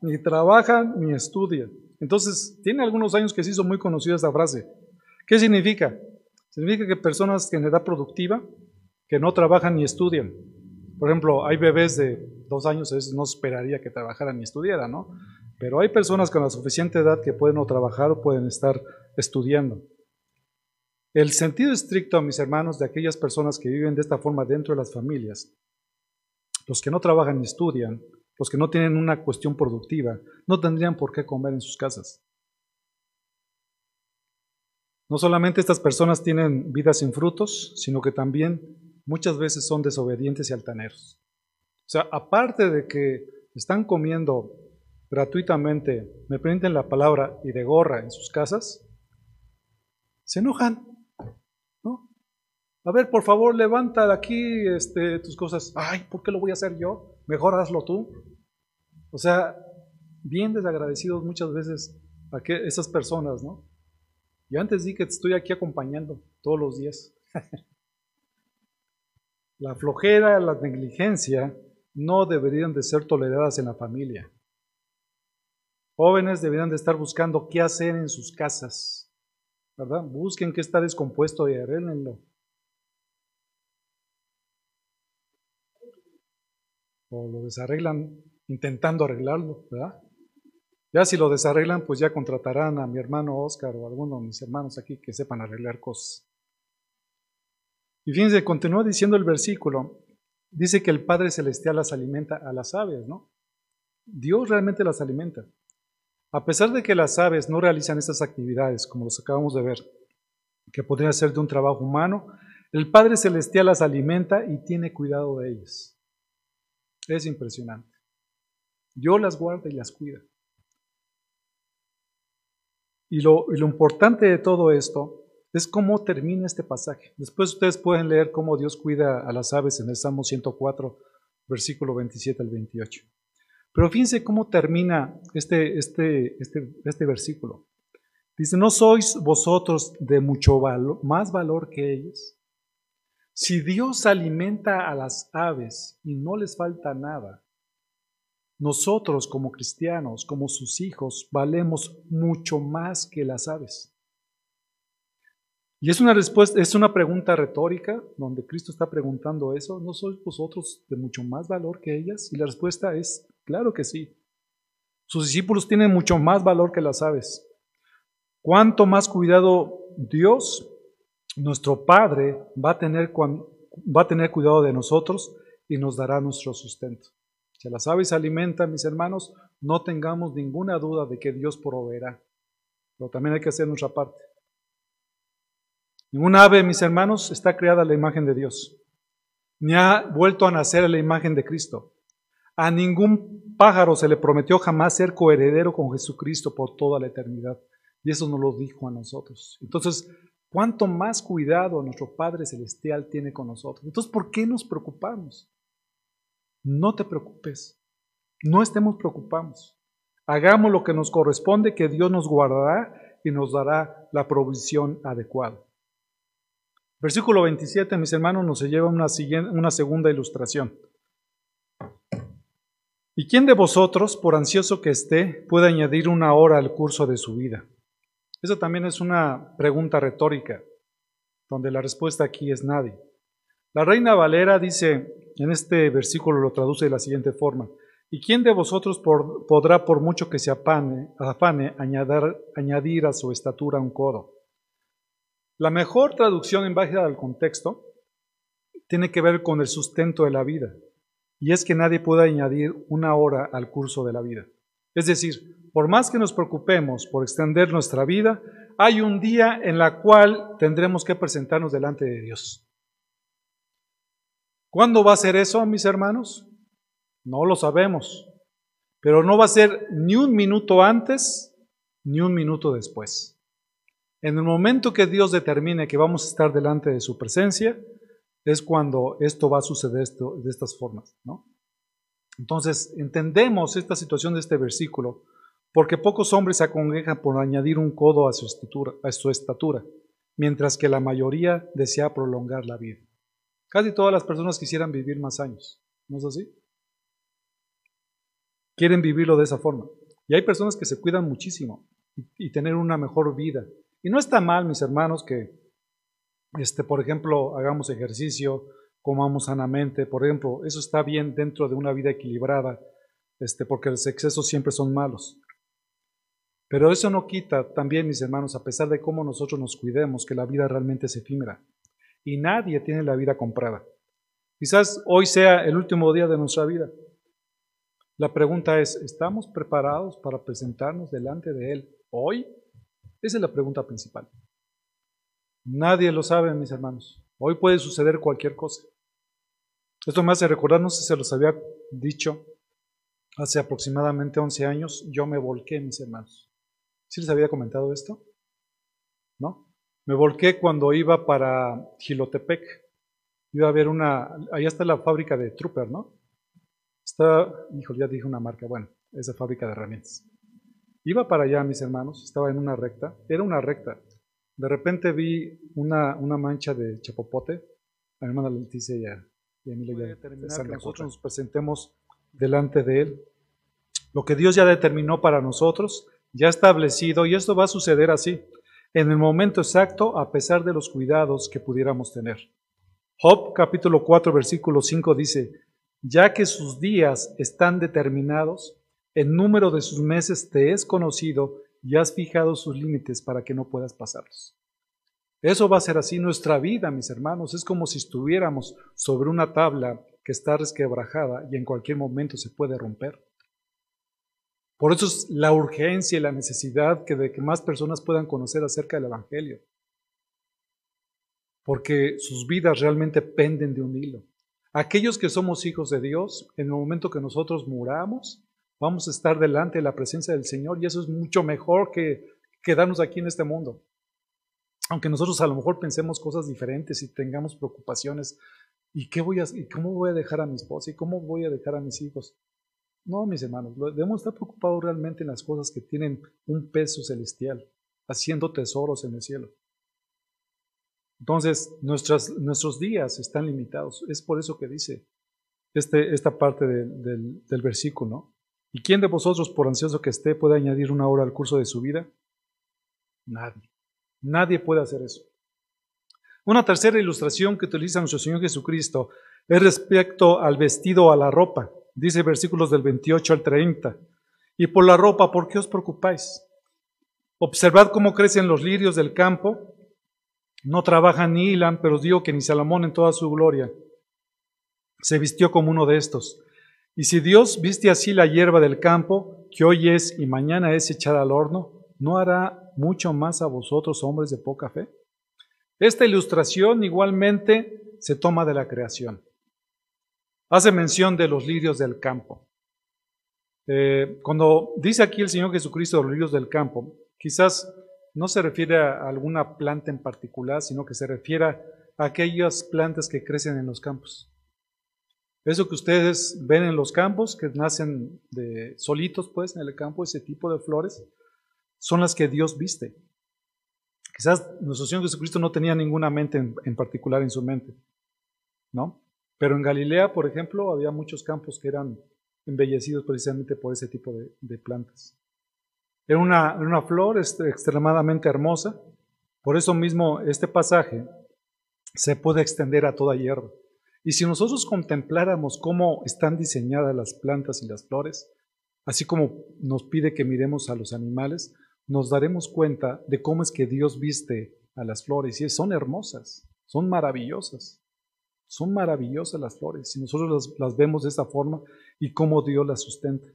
Ni trabajan ni estudian. Entonces, tiene algunos años que se hizo muy conocida esta frase. ¿Qué significa? Significa que personas en edad productiva, que no trabajan ni estudian. Por ejemplo, hay bebés de dos años, no esperaría que trabajaran ni estudiaran, ¿no? Pero hay personas con la suficiente edad que pueden no trabajar o pueden estar estudiando. El sentido estricto, mis hermanos, de aquellas personas que viven de esta forma dentro de las familias, los que no trabajan ni estudian, los que no tienen una cuestión productiva, no tendrían por qué comer en sus casas. No solamente estas personas tienen vidas sin frutos, sino que también muchas veces son desobedientes y altaneros. O sea, aparte de que están comiendo gratuitamente, me permiten la palabra, y de gorra en sus casas, se enojan. ¿no? A ver, por favor, levanta de aquí este, tus cosas. Ay, ¿por qué lo voy a hacer yo? Mejor hazlo tú. O sea, bien desagradecidos muchas veces a que esas personas, ¿no? Yo antes di que estoy aquí acompañando todos los días. la flojera, la negligencia no deberían de ser toleradas en la familia. Jóvenes deberían de estar buscando qué hacer en sus casas, ¿verdad? Busquen qué está descompuesto y arréglenlo. O lo desarreglan intentando arreglarlo, ¿verdad? Ya si lo desarreglan, pues ya contratarán a mi hermano Oscar o a alguno de mis hermanos aquí que sepan arreglar cosas. Y fíjense, continúa diciendo el versículo, dice que el Padre Celestial las alimenta a las aves, ¿no? Dios realmente las alimenta. A pesar de que las aves no realizan estas actividades, como los acabamos de ver, que podría ser de un trabajo humano, el Padre Celestial las alimenta y tiene cuidado de ellas. Es impresionante. Dios las guarda y las cuida. Y lo, y lo, importante de todo esto es cómo termina este pasaje. Después ustedes pueden leer cómo Dios cuida a las aves en el Salmo 104, versículo 27 al 28. Pero fíjense cómo termina este, este, este, este versículo. Dice, ¿no sois vosotros de mucho valor, más valor que ellos? Si Dios alimenta a las aves y no les falta nada, nosotros como cristianos, como sus hijos, valemos mucho más que las aves. Y es una respuesta, es una pregunta retórica donde Cristo está preguntando eso, ¿no sois vosotros de mucho más valor que ellas? Y la respuesta es Claro que sí. Sus discípulos tienen mucho más valor que las aves. Cuánto más cuidado Dios, nuestro Padre, va a tener, va a tener cuidado de nosotros y nos dará nuestro sustento. Si las aves alimentan, mis hermanos, no tengamos ninguna duda de que Dios proveerá. Pero también hay que hacer nuestra parte. Ninguna ave, mis hermanos, está creada a la imagen de Dios, ni ha vuelto a nacer a la imagen de Cristo. A ningún pájaro se le prometió jamás ser coheredero con Jesucristo por toda la eternidad. Y eso nos lo dijo a nosotros. Entonces, ¿cuánto más cuidado nuestro Padre Celestial tiene con nosotros? Entonces, ¿por qué nos preocupamos? No te preocupes. No estemos preocupados. Hagamos lo que nos corresponde, que Dios nos guardará y nos dará la provisión adecuada. Versículo 27, mis hermanos, nos lleva una, una segunda ilustración. ¿Y quién de vosotros, por ansioso que esté, puede añadir una hora al curso de su vida? Esa también es una pregunta retórica, donde la respuesta aquí es nadie. La reina Valera dice, en este versículo lo traduce de la siguiente forma, ¿y quién de vosotros podrá, por mucho que se apane, afane, añadir, a su estatura un codo? La mejor traducción en base al contexto tiene que ver con el sustento de la vida, y es que nadie puede añadir una hora al curso de la vida. Es decir, por más que nos preocupemos por extender nuestra vida, hay un día en la cual tendremos que presentarnos delante de Dios. ¿Cuándo va a ser eso, mis hermanos? No lo sabemos, pero no va a ser ni un minuto antes ni un minuto después. En el momento que Dios determine que vamos a estar delante de su presencia, es cuando esto va a suceder de estas formas, ¿no? Entonces, entendemos esta situación de este versículo porque pocos hombres se acongregan por añadir un codo a su, estatura, a su estatura, mientras que la mayoría desea prolongar la vida. Casi todas las personas quisieran vivir más años, ¿no es así? Quieren vivirlo de esa forma. Y hay personas que se cuidan muchísimo y, y tener una mejor vida. Y no está mal, mis hermanos, que, este, por ejemplo, hagamos ejercicio, comamos sanamente, por ejemplo, eso está bien dentro de una vida equilibrada, este, porque los excesos siempre son malos. Pero eso no quita también, mis hermanos, a pesar de cómo nosotros nos cuidemos, que la vida realmente es efímera. Y nadie tiene la vida comprada. Quizás hoy sea el último día de nuestra vida. La pregunta es, ¿estamos preparados para presentarnos delante de Él hoy? Esa es la pregunta principal. Nadie lo sabe, mis hermanos. Hoy puede suceder cualquier cosa. Esto me hace recordar, no sé si se los había dicho, hace aproximadamente 11 años yo me volqué, mis hermanos. ¿Sí les había comentado esto? ¿No? Me volqué cuando iba para Gilotepec. Iba a ver una, allá está la fábrica de Trooper, ¿no? Está, hijo, ya dije una marca, bueno, esa fábrica de herramientas. Iba para allá, mis hermanos, estaba en una recta, era una recta. De repente vi una, una mancha de chapopote, a mi hermana Leticia y a, y a ya que nosotros nos presentemos delante de Él. Lo que Dios ya determinó para nosotros ya establecido y esto va a suceder así, en el momento exacto a pesar de los cuidados que pudiéramos tener. Job capítulo 4 versículo 5 dice, ya que sus días están determinados, el número de sus meses te es conocido y has fijado sus límites para que no puedas pasarlos. Eso va a ser así nuestra vida, mis hermanos. Es como si estuviéramos sobre una tabla que está resquebrajada y en cualquier momento se puede romper. Por eso es la urgencia y la necesidad de que más personas puedan conocer acerca del Evangelio. Porque sus vidas realmente penden de un hilo. Aquellos que somos hijos de Dios, en el momento que nosotros muramos, vamos a estar delante de la presencia del Señor y eso es mucho mejor que quedarnos aquí en este mundo. Aunque nosotros a lo mejor pensemos cosas diferentes y tengamos preocupaciones, ¿y qué voy a, y cómo voy a dejar a mi esposa y cómo voy a dejar a mis hijos? No, mis hermanos, debemos estar preocupados realmente en las cosas que tienen un peso celestial, haciendo tesoros en el cielo. Entonces, nuestros días están limitados. Es por eso que dice este, esta parte del, del versículo. ¿Y quién de vosotros, por ansioso que esté, puede añadir una hora al curso de su vida? Nadie. Nadie puede hacer eso. Una tercera ilustración que utiliza nuestro Señor Jesucristo es respecto al vestido o a la ropa. Dice versículos del 28 al 30. Y por la ropa, ¿por qué os preocupáis? Observad cómo crecen los lirios del campo. No trabajan ni hilan, pero os digo que ni Salomón en toda su gloria se vistió como uno de estos. Y si Dios viste así la hierba del campo, que hoy es y mañana es echada al horno, ¿no hará mucho más a vosotros, hombres de poca fe? Esta ilustración igualmente se toma de la creación hace mención de los lirios del campo. Eh, cuando dice aquí el Señor Jesucristo los ríos del campo, quizás no se refiere a alguna planta en particular, sino que se refiere a aquellas plantas que crecen en los campos. Eso que ustedes ven en los campos, que nacen de solitos, pues, en el campo, ese tipo de flores, son las que Dios viste. Quizás nuestro Señor Jesucristo no tenía ninguna mente en, particular en su mente, ¿no? Pero en Galilea, por ejemplo, había muchos campos que eran embellecidos precisamente por ese tipo de, plantas. Era una, una flor este, extremadamente hermosa, por eso mismo este pasaje se puede extender a toda hierba. Y si nosotros contempláramos cómo están diseñadas las plantas y las flores, así como nos pide que miremos a los animales, nos daremos cuenta de cómo es que Dios viste a las flores y son hermosas, son maravillosas. Son maravillosas las flores si nosotros las, vemos de esa forma y cómo Dios las sustenta.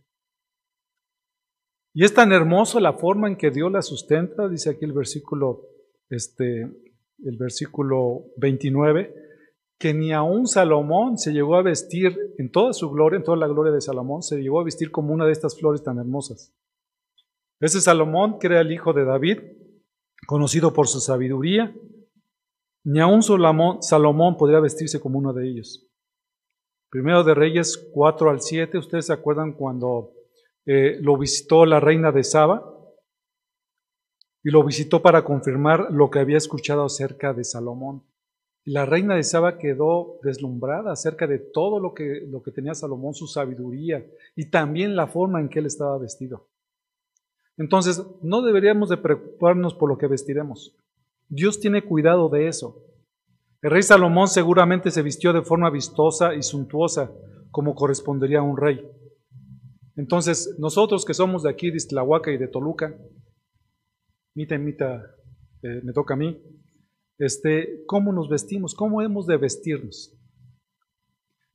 Y es tan hermoso la forma en que Dios las sustenta, dice aquí el versículo, este, el versículo 29, que ni aun Salomón se llegó a vestir en toda su gloria, en toda la gloria de Salomón, se llegó a vestir como una de estas flores tan hermosas. Ese Salomón, que era el hijo de David, conocido por su sabiduría, ni aun Salomón podría vestirse como uno de ellos. Primero de Reyes 4 al 7, ustedes se acuerdan cuando eh, lo visitó la reina de Saba y lo visitó para confirmar lo que había escuchado acerca de Salomón. La reina de Saba quedó deslumbrada acerca de todo lo que, lo que tenía Salomón, su sabiduría y también la forma en que él estaba vestido. Entonces, no deberíamos de preocuparnos por lo que vestiremos. Dios tiene cuidado de eso. El rey Salomón seguramente se vistió de forma vistosa y suntuosa, como correspondería a un rey. Entonces, nosotros que somos de aquí, de Islahuaca y de Toluca, mita mita, eh, me toca a mí, este, ¿cómo nos vestimos? ¿Cómo hemos de vestirnos?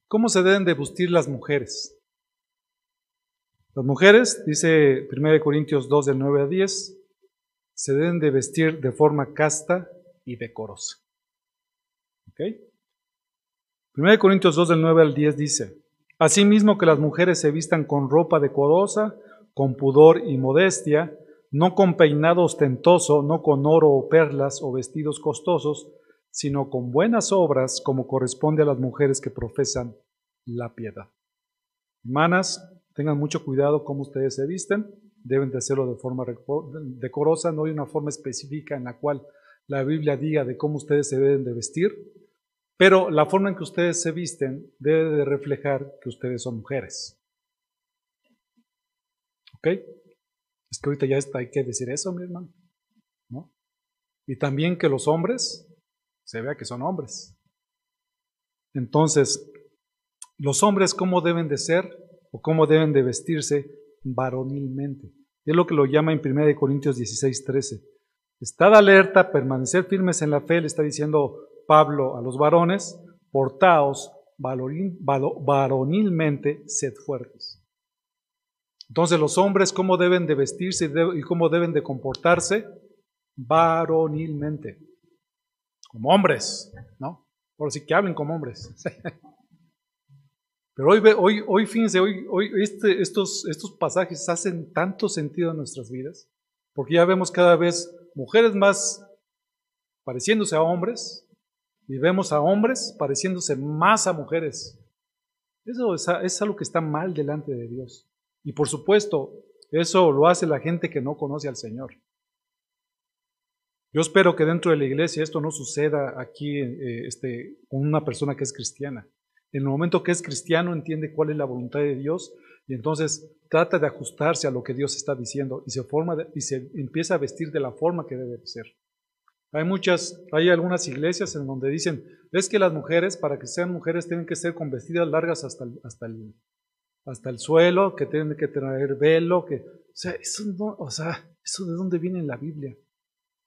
¿Cómo se deben de vestir las mujeres? Las mujeres, dice 1 Corintios 2 del 9 a 10, se deben de vestir de forma casta y decorosa. ¿Ok? 1 Corintios 2 del 9 al 10 dice, Asimismo que las mujeres se vistan con ropa decorosa, con pudor y modestia, no con peinado ostentoso, no con oro o perlas o vestidos costosos, sino con buenas obras como corresponde a las mujeres que profesan la piedad. Hermanas, Tengan mucho cuidado cómo ustedes se visten, deben de hacerlo de forma decorosa, no hay una forma específica en la cual la Biblia diga de cómo ustedes se deben de vestir, pero la forma en que ustedes se visten debe de reflejar que ustedes son mujeres. ¿Ok? Es que ahorita ya hay que decir eso, mi hermano. ¿no? Y también que los hombres se vea que son hombres. Entonces, los hombres, ¿cómo deben de ser? o cómo deben de vestirse varonilmente. Es lo que lo llama en 1 Corintios 16, 13. Estad alerta, permanecer firmes en la fe, le está diciendo Pablo a los varones, portaos varonilmente, sed fuertes. Entonces los hombres, ¿cómo deben de vestirse y cómo deben de comportarse? Varonilmente. Como hombres, ¿no? Por sí que hablen como hombres. Pero hoy, hoy, hoy fíjense, hoy, hoy este, estos, estos pasajes hacen tanto sentido en nuestras vidas, porque ya vemos cada vez mujeres más pareciéndose a hombres y vemos a hombres pareciéndose más a mujeres. Eso es, es algo que está mal delante de Dios. Y por supuesto, eso lo hace la gente que no conoce al Señor. Yo espero que dentro de la iglesia esto no suceda aquí eh, este, con una persona que es cristiana. En el momento que es cristiano entiende cuál es la voluntad de Dios y entonces trata de ajustarse a lo que Dios está diciendo y se, forma y se empieza a vestir de la forma que debe ser. Hay muchas, hay algunas iglesias en donde dicen, es que las mujeres, para que sean mujeres, tienen que ser con vestidas largas hasta hasta el, hasta el suelo, que tienen que tener velo, que, o sea, eso no, o sea, eso de dónde viene en la Biblia.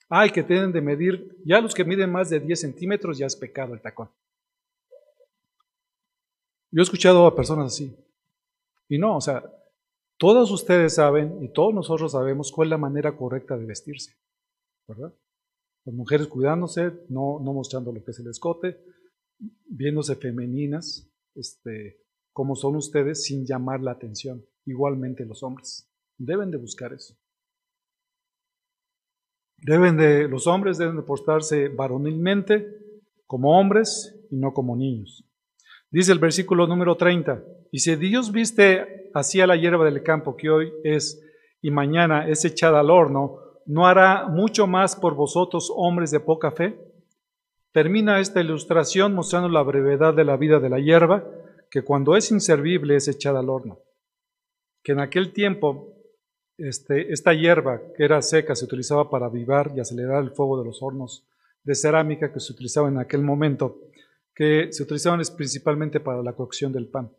Ay, que tienen de medir, ya los que miden más de 10 centímetros ya es pecado el tacón. Yo he escuchado a personas así. Y no, o sea, todos ustedes saben y todos nosotros sabemos cuál es la manera correcta de vestirse. ¿Verdad? Las mujeres cuidándose, no, no mostrando lo que es el escote, viéndose femeninas, este, como son ustedes, sin llamar la atención. igualmente los hombres. Deben de buscar eso. Deben de, los hombres deben de portarse varonilmente como hombres y no como niños. Dice el versículo número 30, y si Dios viste así a la hierba del campo que hoy es y mañana es echada al horno, ¿no hará mucho más por vosotros hombres de poca fe? Termina esta ilustración mostrando la brevedad de la vida de la hierba, que cuando es inservible es echada al horno. Que en aquel tiempo este, esta hierba que era seca se utilizaba para avivar y acelerar el fuego de los hornos de cerámica que se utilizaba en aquel momento, que se utilizaban principalmente para la cocción del pan.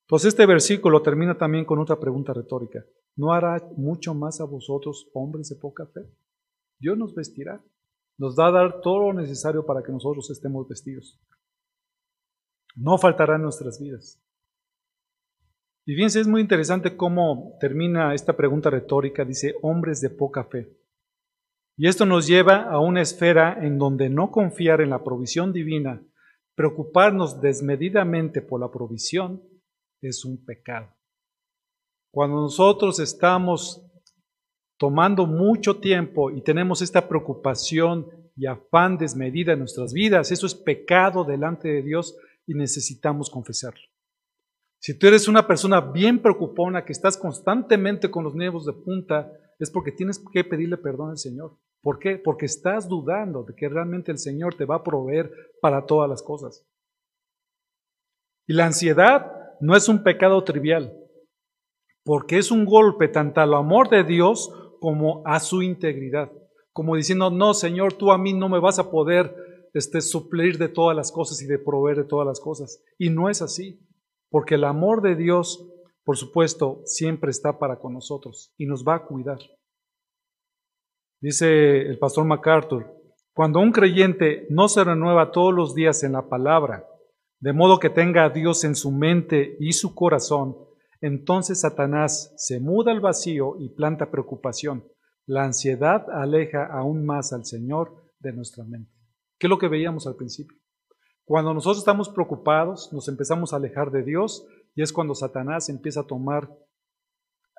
Entonces este versículo termina también con otra pregunta retórica. ¿No hará mucho más a vosotros, hombres de poca fe? Dios nos vestirá, nos va a dar todo lo necesario para que nosotros estemos vestidos. No faltará en nuestras vidas. Y fíjense, es muy interesante cómo termina esta pregunta retórica, dice, hombres de poca fe. Y esto nos lleva a una esfera en donde no confiar en la provisión divina, preocuparnos desmedidamente por la provisión, es un pecado. Cuando nosotros estamos tomando mucho tiempo y tenemos esta preocupación y afán desmedida en nuestras vidas, eso es pecado delante de Dios y necesitamos confesarlo. Si tú eres una persona bien preocupona, que estás constantemente con los nervios de punta, es porque tienes que pedirle perdón al Señor. ¿Por qué? Porque estás dudando de que realmente el Señor te va a proveer para todas las cosas. Y la ansiedad no es un pecado trivial, porque es un golpe tanto al amor de Dios como a su integridad. Como diciendo, no, Señor, tú a mí no me vas a poder este, suplir de todas las cosas y de proveer de todas las cosas. Y no es así. Porque el amor de Dios, por supuesto, siempre está para con nosotros y nos va a cuidar. Dice el pastor MacArthur, cuando un creyente no se renueva todos los días en la palabra, de modo que tenga a Dios en su mente y su corazón, entonces Satanás se muda al vacío y planta preocupación. La ansiedad aleja aún más al Señor de nuestra mente. ¿Qué es lo que veíamos al principio? Cuando nosotros estamos preocupados, nos empezamos a alejar de Dios y es cuando Satanás empieza a tomar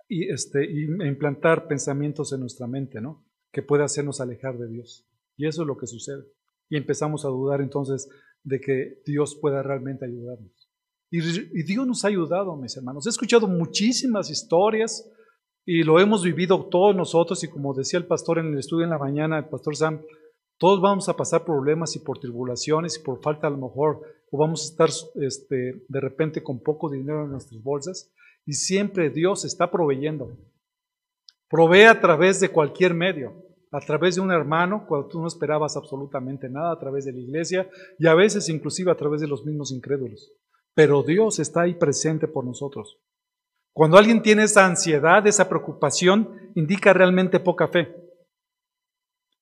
y, este, y implantar pensamientos en nuestra mente, ¿no? Que puede hacernos alejar de Dios. Y eso es lo que sucede. Y empezamos a dudar entonces de que Dios pueda realmente ayudarnos. Y, y Dios nos ha ayudado, mis hermanos. He escuchado muchísimas historias y lo hemos vivido todos nosotros y como decía el pastor en el estudio en la mañana, el pastor Sam, todos vamos a pasar problemas y por tribulaciones y por falta a lo mejor, o vamos a estar este, de repente con poco dinero en nuestras bolsas. Y siempre Dios está proveyendo. Provee a través de cualquier medio, a través de un hermano cuando tú no esperabas absolutamente nada, a través de la iglesia y a veces inclusive a través de los mismos incrédulos. Pero Dios está ahí presente por nosotros. Cuando alguien tiene esa ansiedad, esa preocupación, indica realmente poca fe.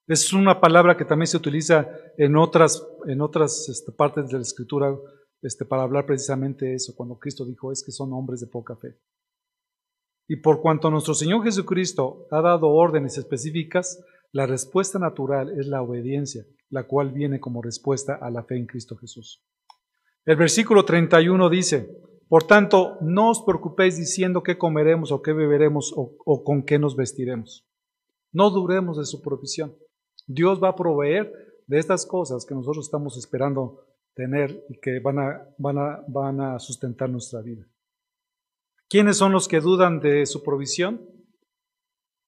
Es una palabra que también se utiliza en otras, en otras este, partes de la escritura este, para hablar precisamente eso, cuando Cristo dijo es que son hombres de poca fe. Y por cuanto nuestro Señor Jesucristo ha dado órdenes específicas, la respuesta natural es la obediencia, la cual viene como respuesta a la fe en Cristo Jesús. El versículo 31 dice, por tanto, no os preocupéis diciendo qué comeremos o qué beberemos o con qué nos vestiremos. No duremos de su provisión. Dios va a proveer de estas cosas que nosotros estamos esperando tener y que van a, van a, van a sustentar nuestra vida. ¿Quiénes son los que dudan de su provisión?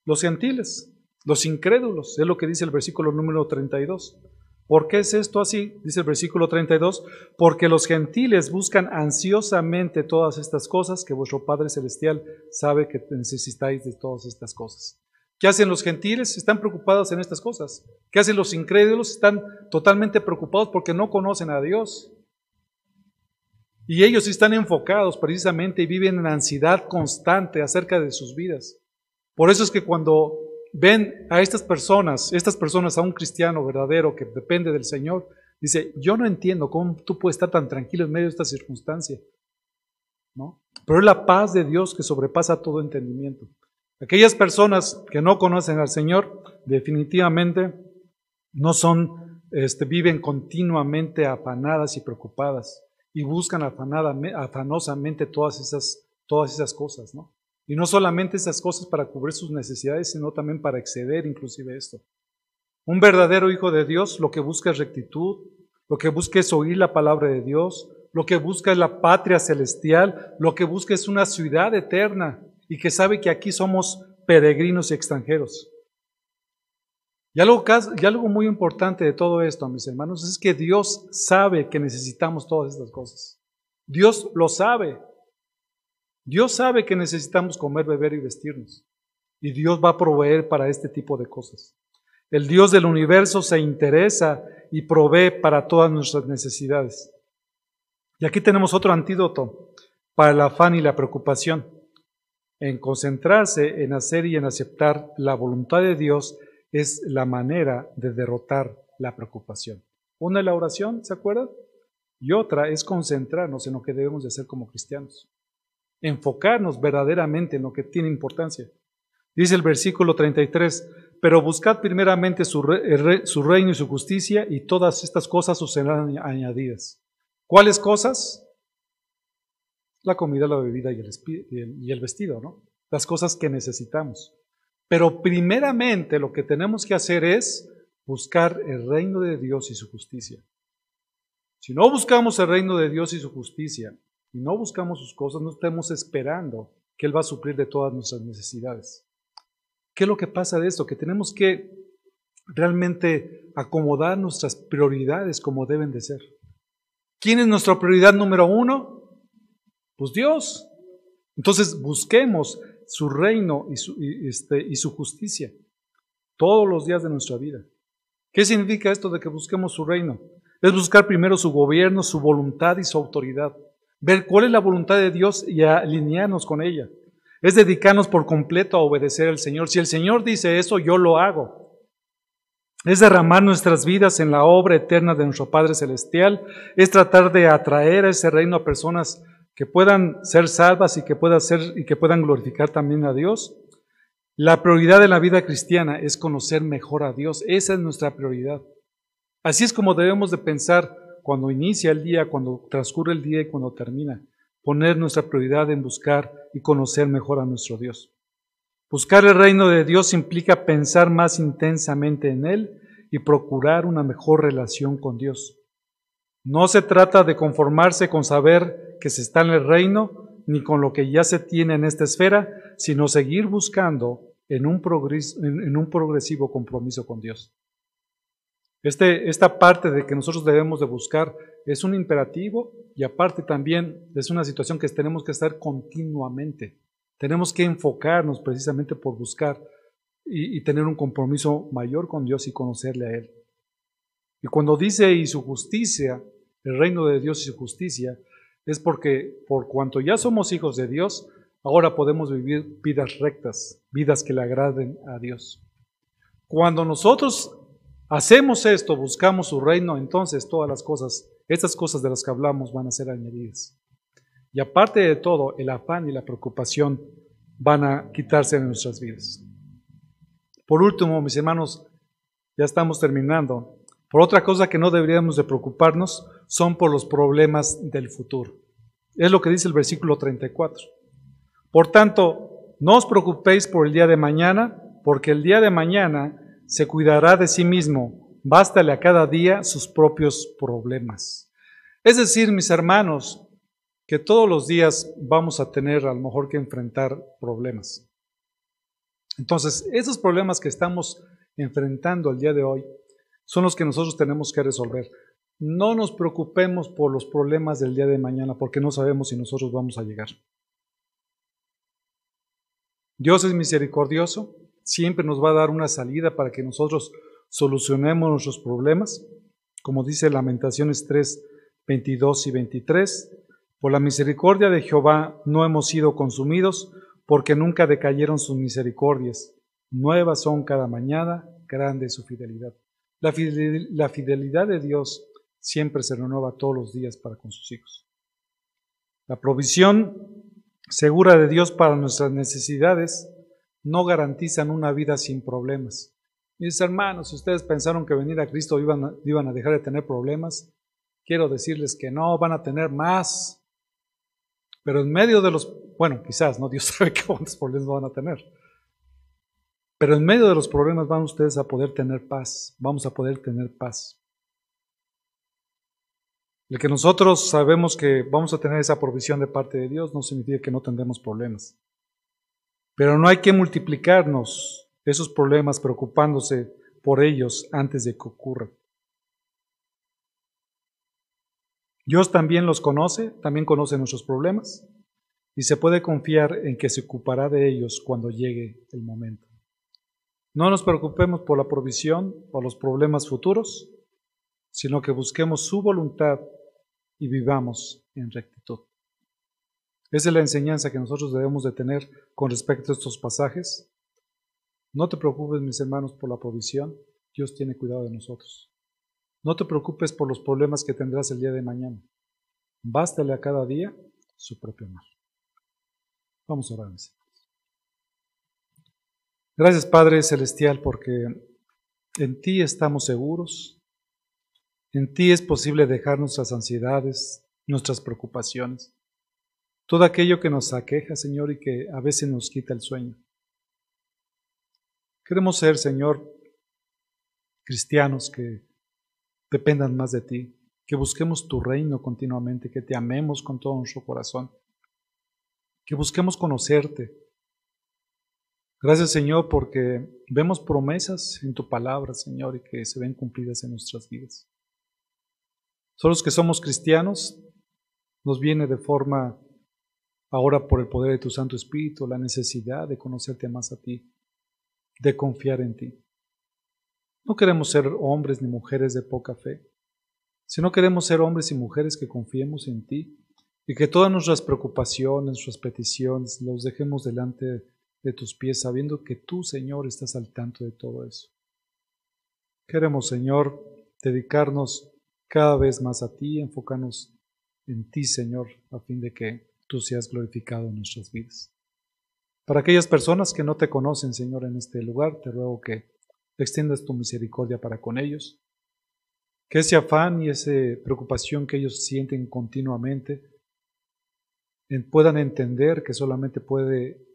Los gentiles, los incrédulos, es lo que dice el versículo número 32. ¿Por qué es esto así? Dice el versículo 32, porque los gentiles buscan ansiosamente todas estas cosas que vuestro Padre Celestial sabe que necesitáis de todas estas cosas. ¿Qué hacen los gentiles? Están preocupados en estas cosas. ¿Qué hacen los incrédulos? Están totalmente preocupados porque no conocen a Dios. Y ellos están enfocados precisamente y viven en ansiedad constante acerca de sus vidas. Por eso es que cuando ven a estas personas, estas personas, a un cristiano verdadero que depende del Señor, dice, yo no entiendo cómo tú puedes estar tan tranquilo en medio de esta circunstancia. ¿No? Pero es la paz de Dios que sobrepasa todo entendimiento. Aquellas personas que no conocen al Señor definitivamente no son, este, viven continuamente afanadas y preocupadas y buscan afanada, afanosamente todas esas, todas esas cosas, ¿no? Y no solamente esas cosas para cubrir sus necesidades, sino también para exceder inclusive esto. Un verdadero hijo de Dios lo que busca es rectitud, lo que busca es oír la palabra de Dios, lo que busca es la patria celestial, lo que busca es una ciudad eterna y que sabe que aquí somos peregrinos y extranjeros. Y algo, muy importante de todo esto, mis hermanos, es que Dios sabe que necesitamos todas estas cosas. Dios lo sabe. Dios sabe que necesitamos comer, beber y vestirnos. Y Dios va a proveer para este tipo de cosas. El Dios del universo se interesa y provee para todas nuestras necesidades. Y aquí tenemos otro antídoto para el afán y la preocupación. En concentrarse en hacer y en aceptar la voluntad de Dios es la manera de derrotar la preocupación. Una es la oración, ¿se acuerdan? Y otra es concentrarnos en lo que debemos de hacer como cristianos. Enfocarnos verdaderamente en lo que tiene importancia. Dice el versículo 33, pero buscad primeramente su, reino y su justicia y todas estas cosas os serán añadidas. ¿Cuáles cosas? La comida, la bebida y el, vestido, ¿no? Las cosas que necesitamos. Pero primeramente lo que tenemos que hacer es buscar el reino de Dios y su justicia. Si no buscamos el reino de Dios y su justicia, y no buscamos sus cosas, no estemos esperando que Él va a suplir de todas nuestras necesidades. ¿Qué es lo que pasa de esto? Que tenemos que realmente acomodar nuestras prioridades como deben de ser. ¿Quién es nuestra prioridad número uno? Pues Dios. Entonces busquemos su reino y su, este, y su justicia todos los días de nuestra vida. ¿Qué significa esto de que busquemos su reino? Es buscar primero su gobierno, su voluntad y su autoridad. Ver cuál es la voluntad de Dios y alinearnos con ella. Es dedicarnos por completo a obedecer al Señor. Si el Señor dice eso, yo lo hago. Es derramar nuestras vidas en la obra eterna de nuestro Padre Celestial. Es tratar de atraer a ese reino a personas que puedan ser salvas y que, puedan ser, y que puedan glorificar también a Dios. La prioridad de la vida cristiana es conocer mejor a Dios. Esa es nuestra prioridad. Así es como debemos de pensar cuando inicia el día, cuando transcurre el día y cuando termina. Poner nuestra prioridad en buscar y conocer mejor a nuestro Dios. Buscar el reino de Dios implica pensar más intensamente en Él y procurar una mejor relación con Dios. No se trata de conformarse con saber que se está en el reino, ni con lo que ya se tiene en esta esfera, sino seguir buscando en un, progresivo compromiso con Dios. Este, esta parte de que nosotros debemos de buscar es un imperativo y aparte también es una situación que tenemos que estar continuamente. Tenemos que enfocarnos precisamente por buscar y tener un compromiso mayor con Dios y conocerle a Él. Y cuando dice y su justicia, el reino de Dios y su justicia, es porque por cuanto ya somos hijos de Dios, ahora podemos vivir vidas rectas, vidas que le agraden a Dios. Cuando nosotros hacemos esto, buscamos su reino, entonces todas las cosas, estas cosas de las que hablamos van a ser añadidas. Y aparte de todo, el afán y la preocupación van a quitarse de nuestras vidas. Por último, mis hermanos, ya estamos terminando. Por otra cosa que no deberíamos de preocuparnos son por los problemas del futuro. Es lo que dice el versículo 34. Por tanto, no os preocupéis por el día de mañana, porque el día de mañana se cuidará de sí mismo, bástale a cada día sus propios problemas. Es decir, mis hermanos, que todos los días vamos a tener a lo mejor que enfrentar problemas. Entonces, esos problemas que estamos enfrentando el día de hoy son los que nosotros tenemos que resolver. No nos preocupemos por los problemas del día de mañana porque no sabemos si nosotros vamos a llegar. Dios es misericordioso, siempre nos va a dar una salida para que nosotros solucionemos nuestros problemas, como dice Lamentaciones 3, 22 y 23. Por la misericordia de Jehová no hemos sido consumidos, porque nunca decayeron sus misericordias. Nuevas son cada mañana, grande su fidelidad. La, fidelidad de Dios siempre se renueva todos los días para con sus hijos. La provisión segura de Dios para nuestras necesidades no garantizan una vida sin problemas. Mis hermanos, si ustedes pensaron que venir a Cristo iban a, iban a dejar de tener problemas, quiero decirles que no, van a tener más. Pero en medio de los, bueno, quizás, ¿no? Dios sabe cuántos problemas van a tener. Pero en medio de los problemas van ustedes a poder tener paz, vamos a poder tener paz. El que nosotros sabemos que vamos a tener esa provisión de parte de Dios no significa que no tendremos problemas. Pero no hay que multiplicarnos esos problemas preocupándose por ellos antes de que ocurran. Dios también los conoce, también conoce nuestros problemas y se puede confiar en que se ocupará de ellos cuando llegue el momento. No nos preocupemos por la provisión o los problemas futuros, sino que busquemos su voluntad y vivamos en rectitud. Esa es la enseñanza que nosotros debemos de tener con respecto a estos pasajes. No te preocupes, mis hermanos, por la provisión. Dios tiene cuidado de nosotros. No te preocupes por los problemas que tendrás el día de mañana. Bástale a cada día su propio mal. Vamos a orar, mis Gracias Padre Celestial porque en ti estamos seguros, en ti es posible dejar nuestras ansiedades, nuestras preocupaciones, todo aquello que nos aqueja, Señor, y que a veces nos quita el sueño. Queremos ser, Señor, cristianos que dependan más de ti, que busquemos tu reino continuamente, que te amemos con todo nuestro corazón, que busquemos conocerte, Gracias Señor porque vemos promesas en tu palabra, Señor, y que se ven cumplidas en nuestras vidas. Solo los que somos cristianos nos viene de forma, ahora por el poder de tu Santo Espíritu, la necesidad de conocerte más a ti, de confiar en ti. No queremos ser hombres ni mujeres de poca fe, sino queremos ser hombres y mujeres que confiemos en ti y que todas nuestras preocupaciones, nuestras peticiones, los dejemos delante de de tus pies, sabiendo que tú, Señor, estás al tanto de todo eso. Queremos, Señor, dedicarnos cada vez más a ti, enfocarnos en ti, Señor, a fin de que tú seas glorificado en nuestras vidas. Para aquellas personas que no te conocen, Señor, en este lugar, te ruego que extiendas tu misericordia para con ellos, que ese afán y esa preocupación que ellos sienten continuamente puedan entender que solamente puede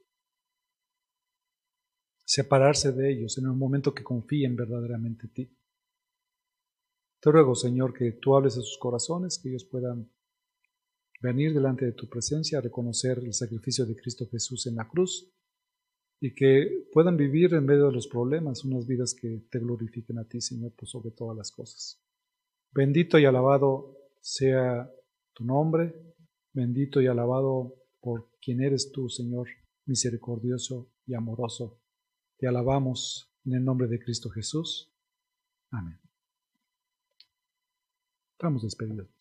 separarse de ellos en el momento que confíen verdaderamente en ti. Te ruego, Señor, que tú hables a sus corazones, que ellos puedan venir delante de tu presencia a reconocer el sacrificio de Cristo Jesús en la cruz y que puedan vivir en medio de los problemas unas vidas que te glorifiquen a ti, Señor, por sobre todas las cosas. Bendito y alabado sea tu nombre, bendito y alabado por quien eres tú, Señor, misericordioso y amoroso te alabamos en el nombre de Cristo Jesús. Amén. Estamos despedidos.